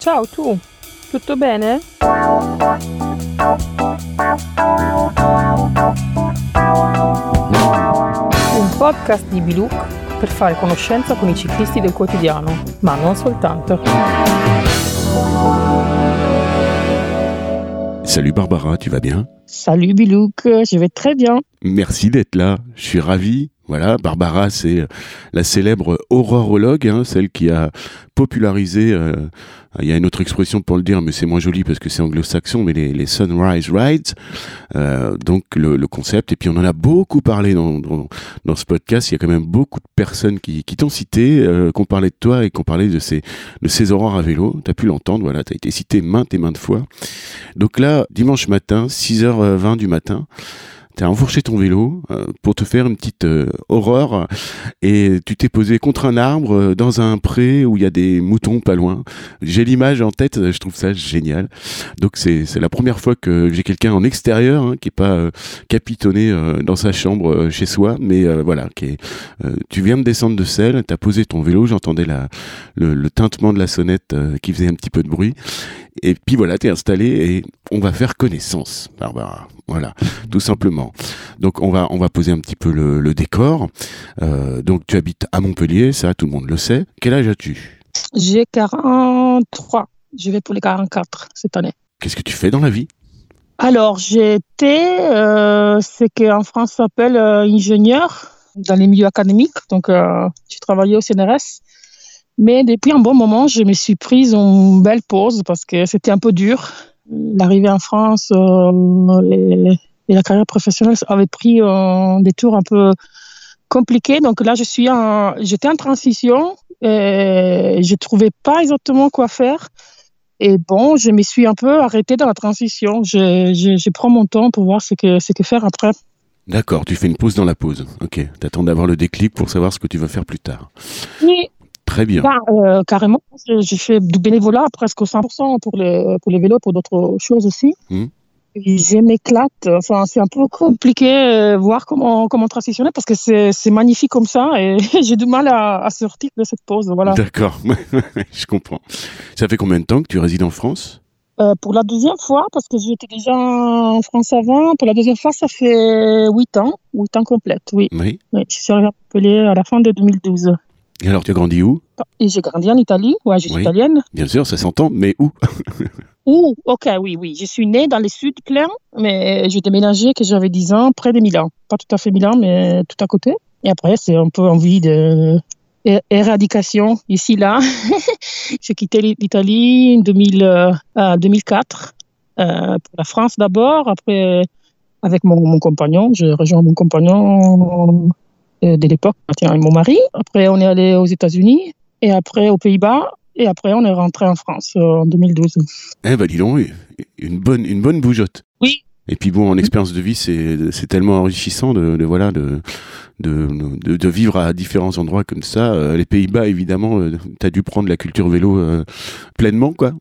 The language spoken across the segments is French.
Ciao tu, tutto bene? Un podcast di Bilouk per fare conoscenza con i ciclisti del quotidiano, ma non soltanto. Salut Barbara, tu vas bien Salut Bilouk, je vais très bien. Merci d'être là, je suis ravi. Voilà, Barbara, c'est la célèbre aurorologue, hein, celle qui a popularisé, euh, il y a une autre expression pour le dire, mais c'est moins joli parce que c'est anglo-saxon, mais les, Sunrise Rides, euh, donc le, concept, et puis on en a beaucoup parlé dans, ce podcast, il y a quand même beaucoup de personnes qui, qui t'ont cité, euh, qui ont parlé de toi et qui ont parlé de ces, de ces aurores à vélo, tu as pu l'entendre, voilà, tu as été cité maintes et maintes fois. Donc là, dimanche matin, 6h20 du matin, tu as enfourché ton vélo euh, pour te faire une petite euh, horreur et tu t'es posé contre un arbre euh, dans un pré où il y a des moutons pas loin. J'ai l'image en tête, je trouve ça génial. Donc c'est la première fois que j'ai quelqu'un en extérieur hein, qui est pas euh, capitonné euh, dans sa chambre chez soi, mais voilà, qui est, tu viens de descendre de selle, tu as posé ton vélo, j'entendais le, le, tintement de la sonnette qui faisait un petit peu de bruit et puis voilà, tu es installé et on va faire connaissance, Barbara. Voilà, tout simplement. Donc on va on va poser un petit peu le, le décor. Euh, donc tu habites à Montpellier, ça tout le monde le sait. Quel âge as-tu? J'ai 43. Je vais pour les 44 cette année. Qu'est-ce que tu fais dans la vie? Alors j'étais euh, ce qu'en France s'appelle euh, ingénieur dans les milieux académiques. Donc euh, j'ai travaillé au CNRS. Mais depuis un bon moment, je me suis prise une belle pause parce que c'était un peu dur. L'arrivée en France euh, et, et, la carrière professionnelle avait pris euh, des tours un peu compliqués. Donc là, je suis en, j'étais en transition et je trouvais pas exactement quoi faire. Et bon, je me suis un peu arrêtée dans la transition. Je, je, je prends mon temps pour voir ce que, ce que faire après. D'accord, tu fais une pause dans la pause. Ok, t'attends d'avoir le déclic pour savoir ce que tu vas faire plus tard. Oui, Très bien. Bah, euh, carrément, j'ai fait du bénévolat presque 100% pour les, pour les vélos, pour d'autres choses aussi. Mmh. Je m'éclate. Enfin, c'est un peu compliqué euh, voir comment, comment transitionner parce que c'est magnifique comme ça et j'ai du mal à, à, sortir de cette pause. Voilà. D'accord, je comprends. Ça fait combien de temps que tu résides en France? Euh, Pour la deuxième fois, parce que j'étais déjà en France avant, pour la deuxième fois, ça fait 8 ans, 8 ans complètes, oui. Oui. oui je suis appelée à la fin de 2012. Et alors, tu as grandi où? Et j'ai grandi en Italie. Ouais, je suis Oui. italienne. Bien sûr, ça s'entend, mais où? Ouh, ok, oui, oui. Je suis née dans le sud plein, mais j'ai déménagé que j'avais 10 ans près de Milan. Pas tout à fait Milan, mais tout à côté. Et après, c'est un peu envie de éradication ici, là. j'ai quitté l'Italie en 2000, euh, euh, 2004 euh, pour la France d'abord. Après, avec mon, mon compagnon, j'ai rejoint mon compagnon de l'époque, tiens, mon mari. Après, on est allé aux États-Unis et après aux Pays-Bas. Et après, on est rentré en France euh, en 2012. Eh ben dis donc, une bonne, une bonne bougeotte. Oui. Et puis bon, en expérience de vie, c'est c'est tellement enrichissant de, de voilà de, de, de de vivre à différents endroits comme ça. Euh, les Pays-Bas, évidemment, euh, t'as dû prendre la culture vélo euh, pleinement, quoi.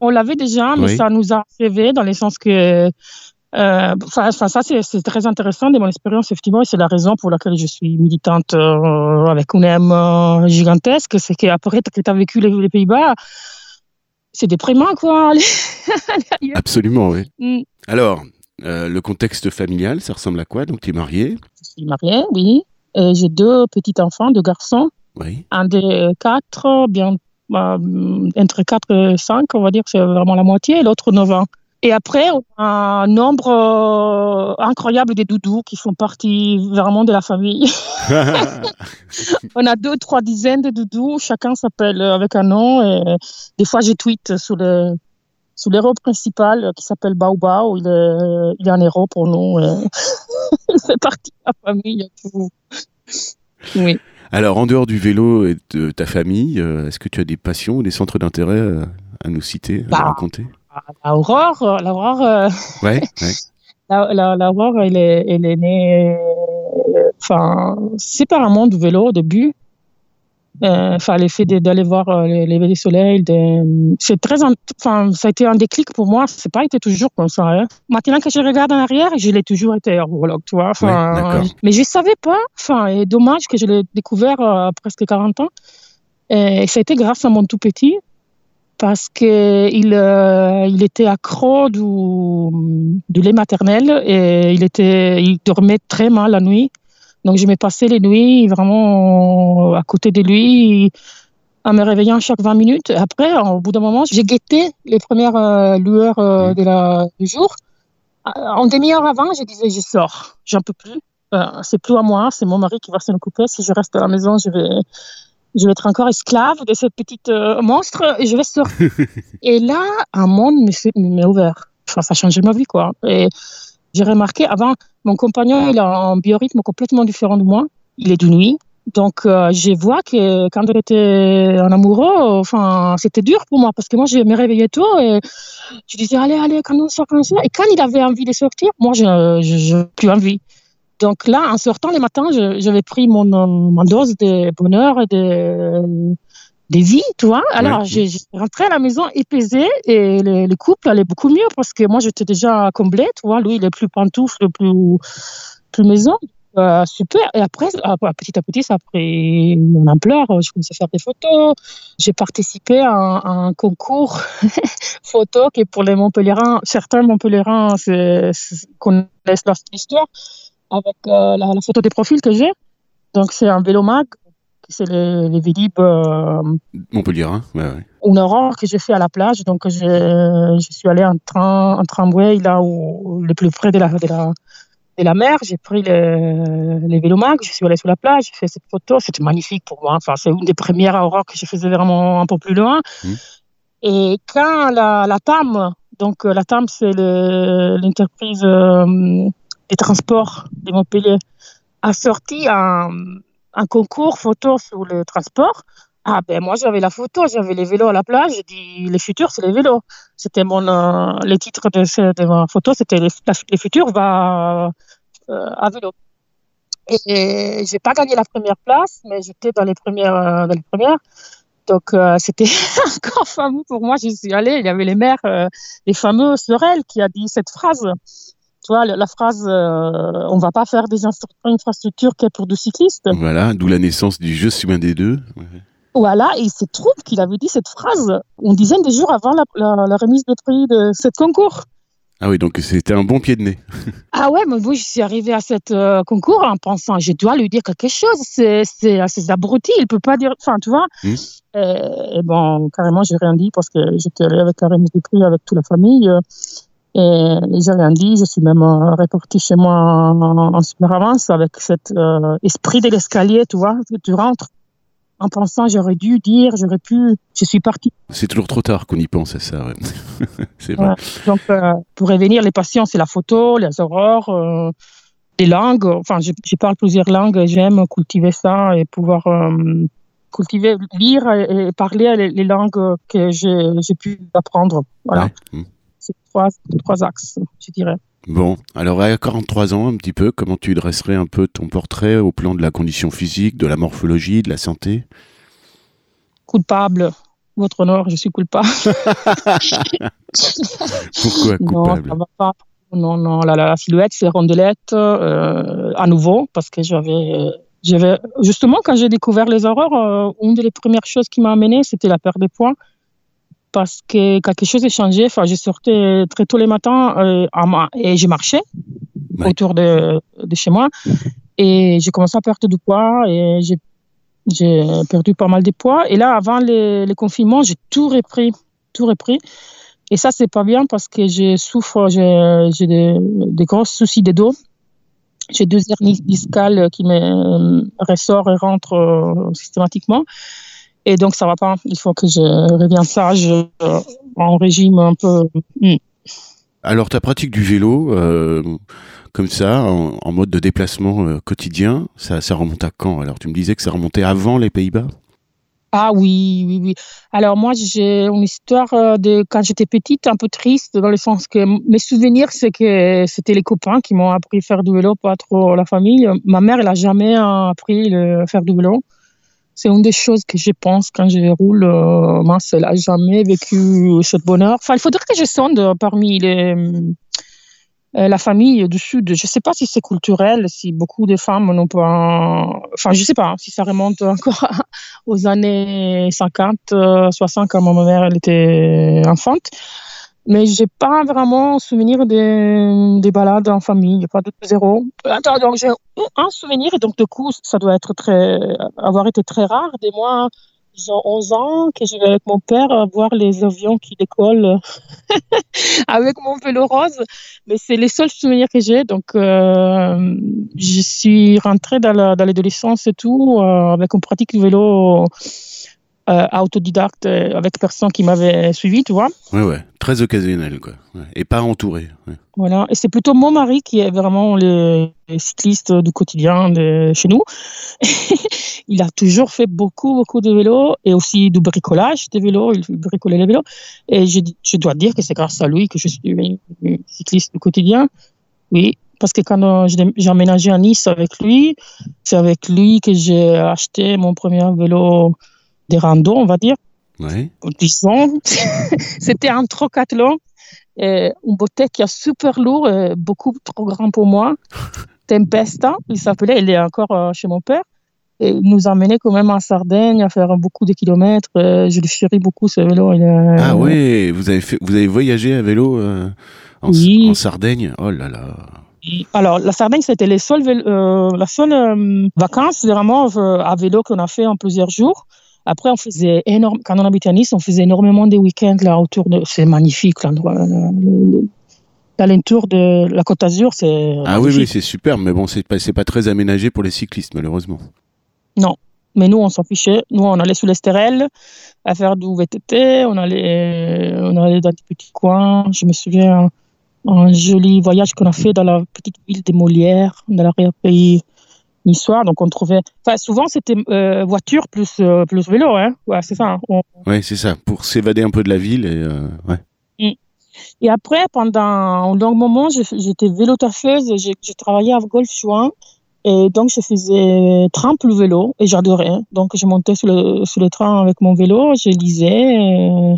On l'avait déjà, mais Oui. ça nous a rêvé dans le sens que. Euh, Enfin, enfin, ça, c'est très intéressant de mon expérience, effectivement, et c'est la raison pour laquelle je suis militante euh, avec une âme euh, gigantesque. C'est qu'après que tu as vécu les, les Pays-Bas, c'est déprimant, quoi. Absolument, oui. Mm. Alors, euh, le contexte familial, ça ressemble à quoi? Donc, tu es marié Je suis mariée, oui. J'ai deux petits-enfants, deux garçons. Oui. Un de quatre, bien, euh, entre 4 et 5, on va dire, c'est vraiment la moitié, et l'autre 9 ans. Et après, on a un nombre euh, incroyable de doudous qui font partie vraiment de la famille. on a deux, trois dizaines de doudous, chacun s'appelle avec un nom. Et des fois, je tweet sur le, sur l'héros principal euh, qui s'appelle Bao Bao. Il est, il est un héros pour nous. il fait partie de la famille. Oui. Alors, en dehors du vélo et de ta famille, euh, est-ce que tu as des passions ou des centres d'intérêt euh, à nous citer, à Bah. nous raconter? L'Aurore, euh, l'Aurore, euh, Ouais, ouais. La, la, la Aurore, elle est, elle est née, euh, enfin, séparément du vélo au début. Euh, Enfin, le fait de- d'aller voir euh, les lever du soleil, de- c'est très, en- enfin, ça a été un déclic pour moi. C'est pas été toujours comme ça. Hein. Maintenant que je regarde en arrière, je l'ai toujours été aurologue, tu vois. Enfin, Ouais, d'accord. mais je savais pas. Enfin, et dommage que je l'ai découvert euh, à presque 40 ans. Et ça a été grâce à mon tout petit parce qu'il euh, il était accro du, du lait maternel et il, était, il dormait très mal la nuit. Donc je me passais les nuits vraiment à côté de lui en me réveillant chaque 20 minutes. Après, au bout d'un moment, j'ai guetté les premières euh, lueurs euh, de la, du jour. En demi-heure avant, je disais, je sors, j'en peux plus. c'est plus à moi, c'est mon mari qui va s'en occuper. Si je reste à la maison, je vais, je vais être encore esclave de ce petit euh, monstre et je vais sortir. et là, un monde m'est ouvert. Enfin, ça a changé ma vie, quoi. Et j'ai remarqué, avant, mon compagnon, il a un biorhythme complètement différent de moi. Il est de nuit. Donc, euh, je vois que quand il était en amoureux, enfin, c'était dur pour moi parce que moi, je me réveillais tôt et je disais, allez, allez, quand on sort comme ça. Et quand il avait envie de sortir, moi, je n'ai plus envie. Donc là, en sortant les matins, j'avais pris mon, mon, dose de bonheur et de, de vie, tu vois. Alors, j'ai rentré à la maison épaisée et le, le, couple allait beaucoup mieux parce que moi, j'étais déjà comblée, tu vois. Lui, il est plus pantoufle, plus, plus maison. Euh, super. Et après, petit à petit, ça a pris une ampleur. Je commençais à faire des photos. J'ai participé à un, concours photo qui est pour les Montpellierins. Certains Montpellierins connaissent leur histoire avec euh, la, photo des profils que j'ai. Donc, c'est un vélo mag, c'est les, les Vélib. Euh, Montpellier, hein ouais, ouais. Une aurore que j'ai fait à la plage. Donc, je, je suis allé en, train, en tramway, là où, le plus près de la, de la, de la mer. J'ai pris les, les mag, je suis allé sur la plage, j'ai fait cette photo. C'était magnifique pour moi. Enfin, c'est une des premières aurores que je faisais vraiment un peu plus loin. Mmh. Et quand la, la TAM, donc la TAM, c'est l'entreprise. Euh, des transports de Montpellier a sorti un, concours photo sur le transport. Ah ben moi j'avais la photo, j'avais les vélos à la plage, j'ai dit les futurs c'est les vélos. C'était mon euh, les titres de, de, ma photo, c'était les, futurs va euh, à vélo. Et j'ai pas gagné la première place, mais j'étais dans les premières euh, dans les premières. Donc c'était encore fameux pour moi. Je suis allée, il y avait les mères, les fameux Sorel qui a dit cette phrase tu vois, la phrase euh, on va pas faire des infrastructures qui est pour des cyclistes. Voilà, d'où la naissance du Je suis un des deux. Voilà, et il se trouve qu'il avait dit cette phrase une dizaine de jours avant la, remise de prix de ce concours. Ah oui, donc c'était un bon pied de nez. ah ouais, mais moi je suis arrivée à ce euh, concours en pensant, je dois lui dire quelque chose, c'est assez abruti, il peut pas dire, enfin tu vois. Hmm. Et, bon, carrément, j'ai rien dit parce que j'étais allée avec la remise de prix avec toute la famille. Et rien dit, je suis même euh, repartie chez moi en, super avance avec cet euh, esprit de l'escalier, tu vois, tu rentres en pensant j'aurais dû dire, j'aurais pu, je suis partie. C'est toujours trop tard qu'on y pense à ça, ouais. c'est vrai. Donc, euh, pour revenir, les passions, c'est la photo, les aurores, les langues. Enfin, je, parle plusieurs langues, j'aime cultiver ça et pouvoir cultiver, lire et, parler les, langues que j'ai pu apprendre. Voilà. Mmh c'est trois, trois axes, je dirais. Bon, alors à 43 ans, un petit peu, comment tu dresserais un peu ton portrait au plan de la condition physique, de la morphologie, de la santé? Coupable. Votre honneur, je suis coupable. Pourquoi coupable? Non, ça va pas. Non, non, la, la silhouette, c'est rondelette euh, à nouveau, parce que j'avais, j'avais justement quand j'ai découvert les horreurs, euh, une des premières choses qui m'a amené, c'était la perte de poids parce que quelque chose a changé. Enfin, je sortais très tôt les matins euh, et je marchais autour de, de, chez moi et j'ai commencé à perdre du poids et j'ai perdu pas mal de poids. Et là, avant les, les confinements, j'ai tout repris, tout repris. Et ça, c'est pas bien parce que je souffre, j'ai des, des gros soucis de dos. J'ai deux hernies discales qui me ressortent et rentrent euh, systématiquement. Et donc, ça va pas. Il faut que je revienne sage euh, en régime un peu. Hmm. Alors, ta pratique du vélo, euh, comme ça, en, mode de déplacement euh, quotidien, ça, ça remonte à quand? Alors, tu me disais que ça remontait avant les Pays-Bas? Ah oui, oui, oui. Alors moi, j'ai une histoire de quand j'étais petite, un peu triste, dans le sens que mes souvenirs, c'est que c'était les copains qui m'ont appris à faire du vélo, pas trop la famille. Ma mère, elle a jamais appris à faire du vélo c'est une des choses que je pense quand je roule. Euh, moi, n'a jamais vécu ce bonheur. Enfin, il faudrait que je sonde parmi les, euh, la famille du Sud. Je ne sais pas si c'est culturel, si beaucoup de femmes n'ont pas. Enfin, je ne sais pas hein, si ça remonte encore aux années 50, 60, quand ma mère était enfante. Mais j'ai pas vraiment souvenir des, des balades en famille, pas de zéro. Attends, donc j'ai un souvenir et donc du coup ça doit être très, avoir été très rare. Des mois, j'ai 11 ans que je vais avec mon père voir les avions qui décollent avec mon vélo rose. Mais c'est les seuls souvenirs que j'ai. Donc, euh, je suis rentrée dans l'adolescence et tout euh, avec une pratique du vélo autodidacte euh, avec personne qui m'avait suivi, tu vois. Ouais, ouais, très occasionnel, quoi. Et pas entouré. Voilà, et c'est plutôt mon mari qui est vraiment le cycliste du quotidien de chez nous. il a toujours fait beaucoup, beaucoup de vélo et aussi du bricolage de vélo. Il bricolait les vélos. Et je, je dois dire que c'est grâce à lui que je suis cycliste du quotidien. Oui, parce que quand euh, j'ai emménagé à Nice avec lui, c'est avec lui que j'ai acheté mon premier vélo des randos, on va dire. Ouais. Disons, c'était un trocathlon, et une bouteille qui est super lourd, beaucoup trop grand pour moi. Tempesta, il s'appelait, il est encore euh, chez mon père. Et il nous emmenait quand même en Sardaigne à faire beaucoup de kilomètres. Euh, je le chéris beaucoup ce vélo. ah oui, vous avez, fait, vous avez voyagé à vélo euh, en, en, Sardaigne? Oh là là alors, la Sardaigne, c'était les seuls la seule vacances vraiment à vélo qu'on a fait en plusieurs jours. Après, on faisait énorme, quand on habitait à Nice, on faisait énormément de week-ends là autour de. C'est magnifique l'endroit. L'alentour de la Côte d'Azur, c'est. Ah oui, oui, c'est super, mais bon, c'est pas, pas très aménagé pour les cyclistes, malheureusement. Non, mais nous, on s'en fichait. Nous, on allait sous l'Estérel à faire du VTT. On allait, on allait dans des petits coins. Je me souviens un joli voyage qu'on a fait dans la petite ville des Molières, dans l'arrière-pays soir Donc on trouvait. Enfin, souvent c'était euh, voiture plus euh, plus vélo, hein. Ouais, c'est ça. Hein. Ouais, c'est ça. Pour s'évader un peu de la ville et euh, ouais. Mm. Et après, pendant un long moment, j'étais vélo-taffeuse. J'ai travaillé à Golfe-Juin. Et donc, je faisais trample le vélo et j'adorais. Donc, je montais sur le, sur le train avec mon vélo, je lisais.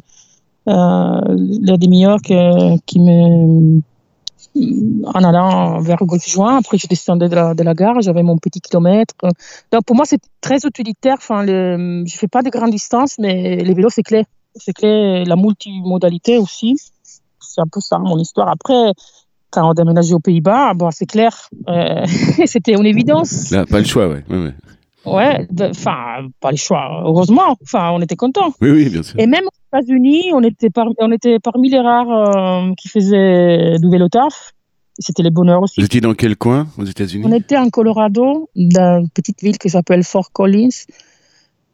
La demi-heure qui me en allant vers Golfe-Juin. Après, je descendais de la, gare, j'avais mon petit kilomètre. Donc, pour moi, c'est très utilitaire. Enfin, je ne fais pas de grandes distances, mais les vélos, c'est clé. C'est clé. La multimodalité aussi. C'est un peu ça, mon histoire. Après, quand on déménageait aux Pays-Bas, bon, c'est clair, euh, c'était une évidence. Là, pas le choix, ouais. ouais, ouais. Enfin, pas le choix. Heureusement, enfin, on était contents. Oui, oui, bien sûr. Et même États-Unis, on était, on était parmi les rares euh, qui faisaient du vélo taf. C'était les bonheurs aussi. Vous étiez dans quel coin aux États-Unis? On était en Colorado, dans une petite ville qui s'appelle Fort Collins.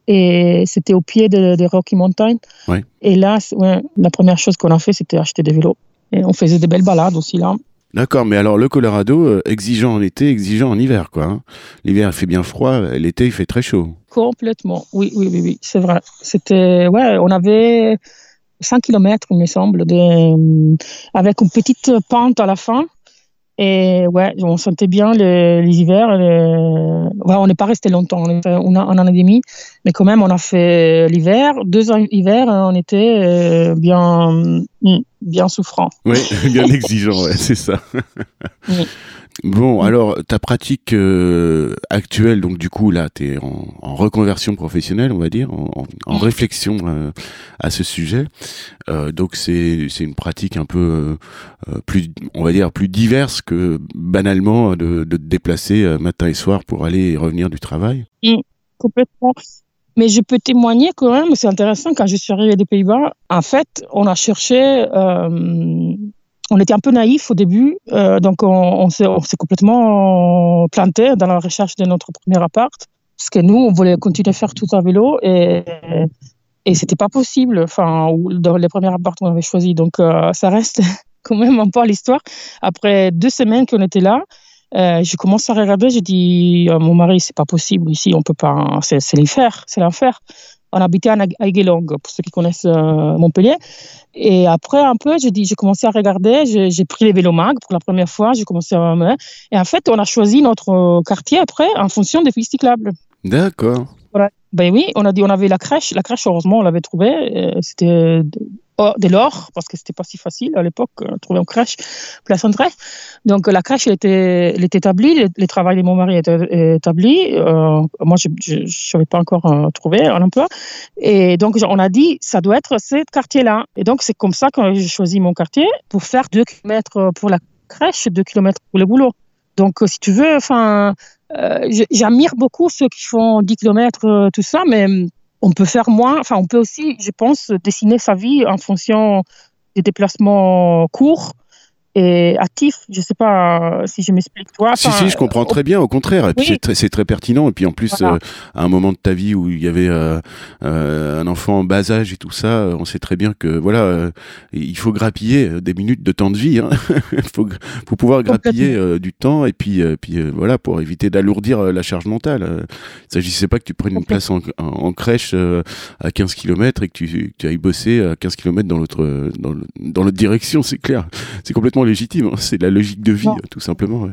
Et c'était au pied des Rocky Mountains. Ouais. Et là, la première chose qu'on a fait, c'était acheter des vélos. Et on faisait des belles balades aussi là. D'accord, mais alors le Colorado, euh, exigeant en été, exigeant en hiver, quoi. Hein. L'hiver, il fait bien froid, l'été, il fait très chaud. Complètement, oui, oui, oui, oui, c'est vrai. C'était, ouais, on avait 100 km, il me semble, de, avec une petite pente à la fin. Et ouais, on sentait bien les, hivers. on n'est pas resté longtemps, on était un, an et demi, mais quand même, on a fait l'hiver. Deux ans on était euh, bien, bien souffrant. Oui, bien exigeant, ouais, c'est ça. Bon, alors ta pratique euh, actuelle, donc du coup là, tu es en, reconversion professionnelle, on va dire, en, réflexion euh, à ce sujet. Euh, donc c'est c'est une pratique un peu plus, on va dire, plus diverse que banalement de, de te déplacer matin et soir pour aller et revenir du travail. Mmh, complètement. Mais je peux témoigner quand même, c'est intéressant, quand je suis arrivée des Pays-Bas, en fait, on a cherché on était un peu naïf au début, euh, donc on, s'est complètement planté dans la recherche de notre premier appart, parce que nous, on voulait continuer à faire tout à vélo et, et c'était pas possible. Enfin, dans les premiers apparts qu'on avait choisis, donc euh, ça reste quand même un peu l'histoire. Après deux semaines qu'on était là, euh, je commence à regarder, j'ai dit à mon mari, c'est pas possible ici, on peut pas, c'est l'enfer, c'est l'enfer on habitait à Aiguelong, pour ceux qui connaissent euh, Montpellier. Et après, un peu, j'ai dit, j'ai commencé à regarder, j'ai pris les vélomag pour la première fois, j'ai commencé à... Et en fait, on a choisi notre quartier après en fonction des pistes cyclables. D'accord. Ben oui, on a dit on avait la crèche. La crèche, heureusement, on l'avait trouvée. C'était dès lors, parce que c'était pas si facile à l'époque, de trouver une crèche, place en Donc la crèche elle était, établie, le, travail de mon mari était établi. Euh, moi, je ne savais pas encore euh, trouvé un emploi. Et donc on a dit, ça doit être ce quartier-là. Et donc c'est comme ça que j'ai choisi mon quartier pour faire deux kilomètres pour la crèche, deux kilomètres pour le boulot. Donc si tu veux, enfin, euh, j'admire beaucoup ceux qui font 10 kilomètres, tout ça, mais on peut faire moins, enfin on peut aussi, je pense, dessiner sa vie en fonction des déplacements courts et actif. Je sais pas si je m'explique toi. si si, je comprends très bien. Au contraire, et puis c'est très, très, pertinent. Et puis en plus, euh, à un moment de ta vie où il y avait euh, euh, un enfant en bas âge et tout ça, on sait très bien que voilà, il faut grappiller des minutes de temps de vie. Hein. il faut, faut, pouvoir grappiller du temps et puis puis voilà pour éviter d'alourdir la charge mentale. Il s'agissait pas que tu prennes une place en, en, crèche à 15 km et que tu, tu ailles bosser à 15 km dans l'autre dans l'autre direction. C'est clair. C'est complètement légitime. Hein. C'est la logique de vie, tout simplement.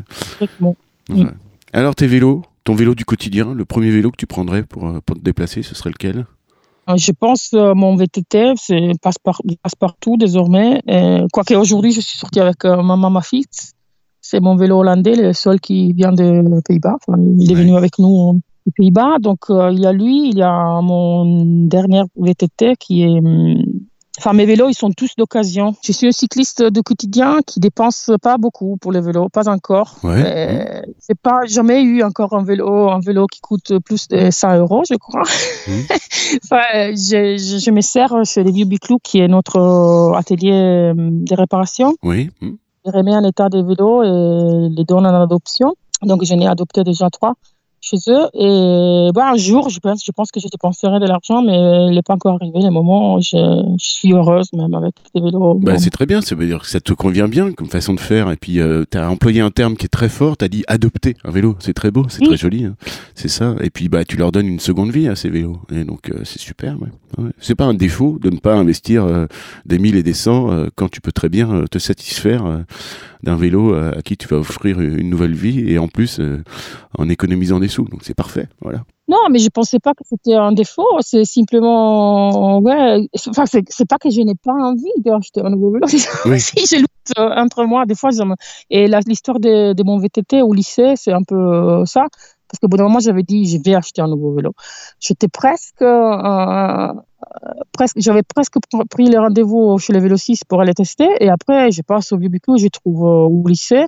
Alors, tes vélos, ton vélo du quotidien, le premier vélo que tu prendrais pour, euh, pour te déplacer, ce serait lequel? Euh, je pense euh, mon VTT, c'est passe, partout désormais. Quoique aujourd'hui, je suis sortie avec ma maman fixe. C'est mon vélo hollandais, le seul qui vient des Pays-Bas. il est venu avec nous aux Pays-Bas. Donc, il y a lui, il y a mon dernier VTT qui est hum, Enfin, mes vélos, ils sont tous d'occasion. Je suis un cycliste de quotidien qui dépense pas beaucoup pour les vélos, pas encore. Ouais. C'est pas jamais eu encore un vélo, un vélo qui coûte plus de 100 euros, je crois. Mmh. enfin, je, je, je, me sers chez les Vieux Biclou, qui est notre atelier euh, de réparation. Oui. Mmh. Je remets en état des vélos et les donne en adoption. Donc, j'en ai adopté déjà trois chez eux. Et bah, un jour, je pense, je pense que je dépenserai de l'argent, mais il n'est pas encore arrivé le moment. Je, je suis heureuse même avec les vélos. Bah, c'est très bien, ça veut dire que ça te convient bien comme façon de faire. Et puis, euh, tu as employé un terme qui est très fort, tu as dit adopter un vélo. C'est très beau, c'est très joli. Hein. C'est ça. Et puis, bah, tu leur donnes une seconde vie à ces vélos. Et donc, euh, c'est super. Ouais. C'est pas un défaut de ne pas investir euh, des mille et des cents quand tu peux très bien te satisfaire d'un vélo à qui tu vas offrir une nouvelle vie et en plus en économisant des sous. Donc c'est parfait, voilà. Non, mais je pensais pas que c'était un défaut. C'est simplement, ouais, enfin, c'est pas que je n'ai pas envie d'acheter un nouveau vélo. Oui. si je lutte euh, entre moi, des fois, et l'histoire de, de, mon VTT au lycée, c'est un peu euh, ça. Parce qu'au bout d'un moment, j'avais dit, je vais acheter un nouveau vélo. J'étais presque, euh, presque, j'avais presque pris le rendez-vous chez le Vélo 6 pour aller tester. Et après, je passe au Bibico, je trouve au lycée.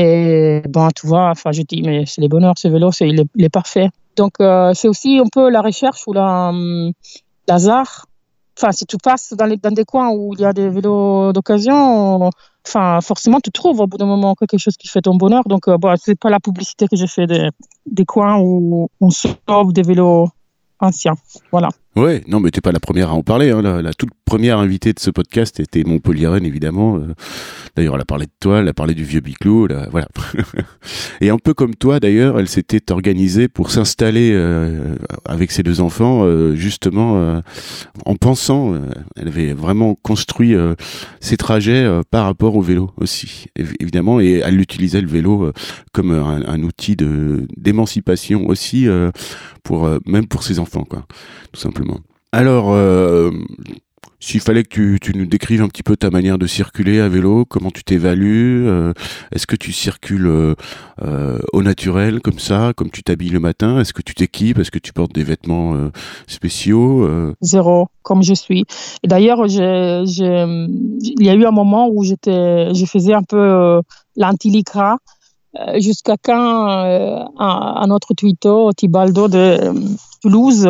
Et bon, tu vois, enfin, je dis, mais c'est le bonheur, ce vélo, c'est, il, est, parfait. Donc, euh, c'est aussi un peu la recherche ou hum, l'hasard. Enfin, si tu passes dans, les, dans des coins où il y a des vélos d'occasion, enfin, forcément, tu trouves au bout d'un moment quelque chose qui fait ton bonheur. Donc, euh, bon, c'est pas la publicité que j'ai fait des, des coins où on sauve des vélos anciens. Voilà. Ouais, non, mais t'es pas la première à en parler. Hein. La, toute première invitée de ce podcast était Montpellier évidemment. Euh. D'ailleurs, elle a parlé de toi, elle a parlé du vieux Biclou, voilà. Et un peu comme toi, d'ailleurs, elle s'était organisée pour s'installer euh, avec ses deux enfants, euh, justement, en pensant. elle avait vraiment construit ses trajets par rapport au vélo aussi, évidemment, et elle utilisait le vélo comme un, un outil d'émancipation aussi, pour même pour ses enfants, quoi, tout simplement. Alors, euh, s'il fallait que tu, nous décrives un petit peu ta manière de circuler à vélo, comment tu t'évalues, euh, est-ce que tu circules euh, au naturel comme ça, comme tu t'habilles le matin, est-ce que tu t'équipes, est-ce que tu portes des vêtements spéciaux Zéro, comme je suis. D'ailleurs, il y a eu un moment où j'étais, je faisais un peu l'anti-licra jusqu'à quand un, autre tweeto, Tibaldo de Toulouse,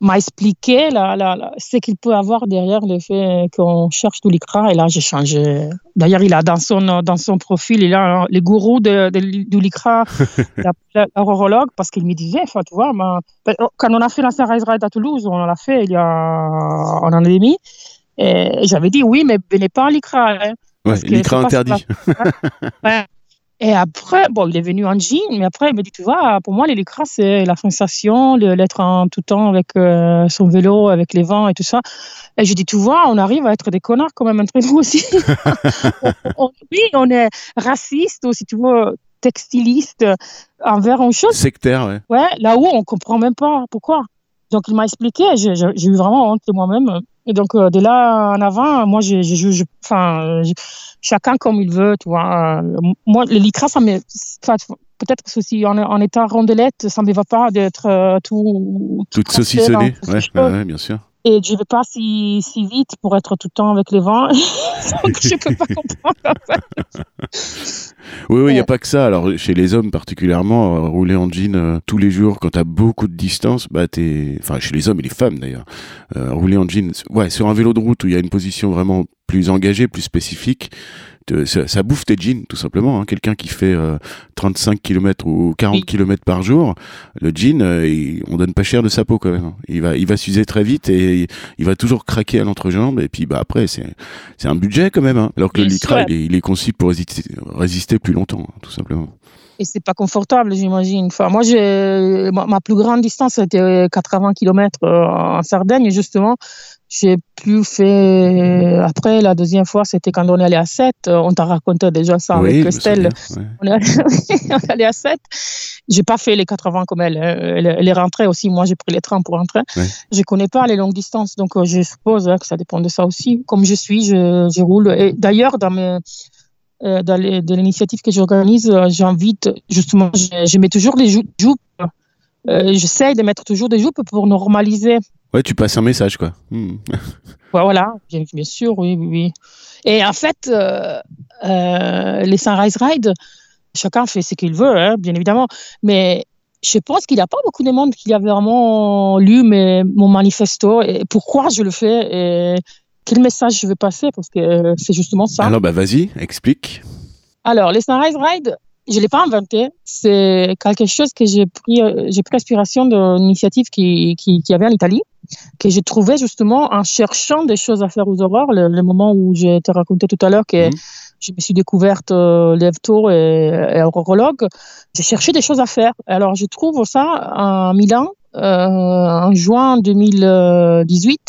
m'a expliqué ce qu'il peut avoir derrière le fait qu'on cherche tout l'ICRA. Et là, j'ai changé. D'ailleurs, il a dans son, dans son profil, il a les gourous de, de, de l'ICRA, l'aurologue, parce qu'il me disait, tu vois, ben, quand on a fait la Sunrise Ride à Toulouse, on l'a fait il y a un an et demi, et j'avais dit, oui, mais venez pas à l'ICRA. Hein, ouais, l'ICRA interdit. Et après, bon, il est venu en jean, mais après, il me dit, tu vois, pour moi, les c'est la sensation, l'être en tout temps avec euh, son vélo, avec les vents et tout ça. Et je dis, tu vois, on arrive à être des connards quand même entre nous aussi. oui, on est raciste, ou si tu veux, textiliste envers une chose. Sectaire, ouais. Ouais, là où on comprend même pas pourquoi. Donc il m'a expliqué, j'ai j'ai eu vraiment honte de moi-même. Et donc euh, de là en avant, moi, je- je- enfin, j'ai- chacun comme il veut, tu vois. Euh, moi, le lycra, ça me, peut-être que aussi en, en état rondelette, ça me va pas d'être euh, tout, Toute saucissonnée. je ouais, ouais, bien sûr. Et je vais pas si, si vite pour être tout le temps avec les vents. donc je peux pas comprendre. Oui, oui, il n'y a pas que ça. Alors, chez les hommes particulièrement, euh, rouler en jean euh, tous les jours, quand tu as beaucoup de distance, bah, t'es... Enfin, chez les hommes et les femmes, d'ailleurs. Euh, rouler en jean, ouais, sur un vélo de route où il y a une position vraiment plus engagée, plus spécifique, te- ça, ça bouffe tes jeans, tout simplement. hein. Quelqu'un qui fait euh, 35 km ou 40 Oui. km par jour, le jean, euh, il- on donne pas cher de sa peau, quand même. hein. Il va, il va s'user très vite et il va toujours craquer à l'entrejambe. Et puis, bah, après, c'est, un budget, quand même. hein. Alors que le lycra, il est, il est conçu pour résister, résister plus longtemps, tout simplement. Et c'est pas confortable, j'imagine. Enfin, moi, ma, ma plus grande distance, c'était 80 km en Sardaigne, justement. J'ai plus fait. Après, la deuxième fois, c'était quand on est allé à 7. On t'a raconté déjà ça Oui, avec Estelle. ouais. On est allé, à 7. J'ai pas fait les 80 comme elle. Euh, Elle, elle est rentrée aussi. Moi, j'ai pris les trains pour rentrer. Ouais. Je connais pas les longues distances, donc euh, je suppose hein, que ça dépend de ça aussi. Comme je suis, je, je roule. Et d'ailleurs, dans mes euh, dans les, de l'initiative que j'organise, euh, j'invite justement, je, je mets toujours les jou- joupes. Euh, J'essaie de mettre toujours des joupes pour normaliser. Ouais, tu passes un message, quoi. Hmm. Voilà, bien, bien sûr, oui, oui. Et en fait, euh, euh, les Sunrise Ride, chacun fait ce qu'il veut, hein, bien évidemment. Mais je pense qu'il n'y a pas beaucoup de monde qui a vraiment lu mes, mon manifesto et pourquoi je le fais et quel message je veux passer? Parce que euh, c'est justement ça. Alors, bah, vas-y, explique. Alors, les Sunrise Ride, je ne l'ai pas inventé. C'est quelque chose que j'ai pris, euh, j'ai pris inspiration d'une initiative qui, qui, qui avait en Italie, que j'ai trouvé justement en cherchant des choses à faire aux aurores, le, le moment où j'ai te raconté tout à l'heure que Mhm. je me suis découverte euh, lève-tour et, et aurorologue. J'ai cherché des choses à faire. Alors, je trouve ça à Milan, euh, en juin 2018.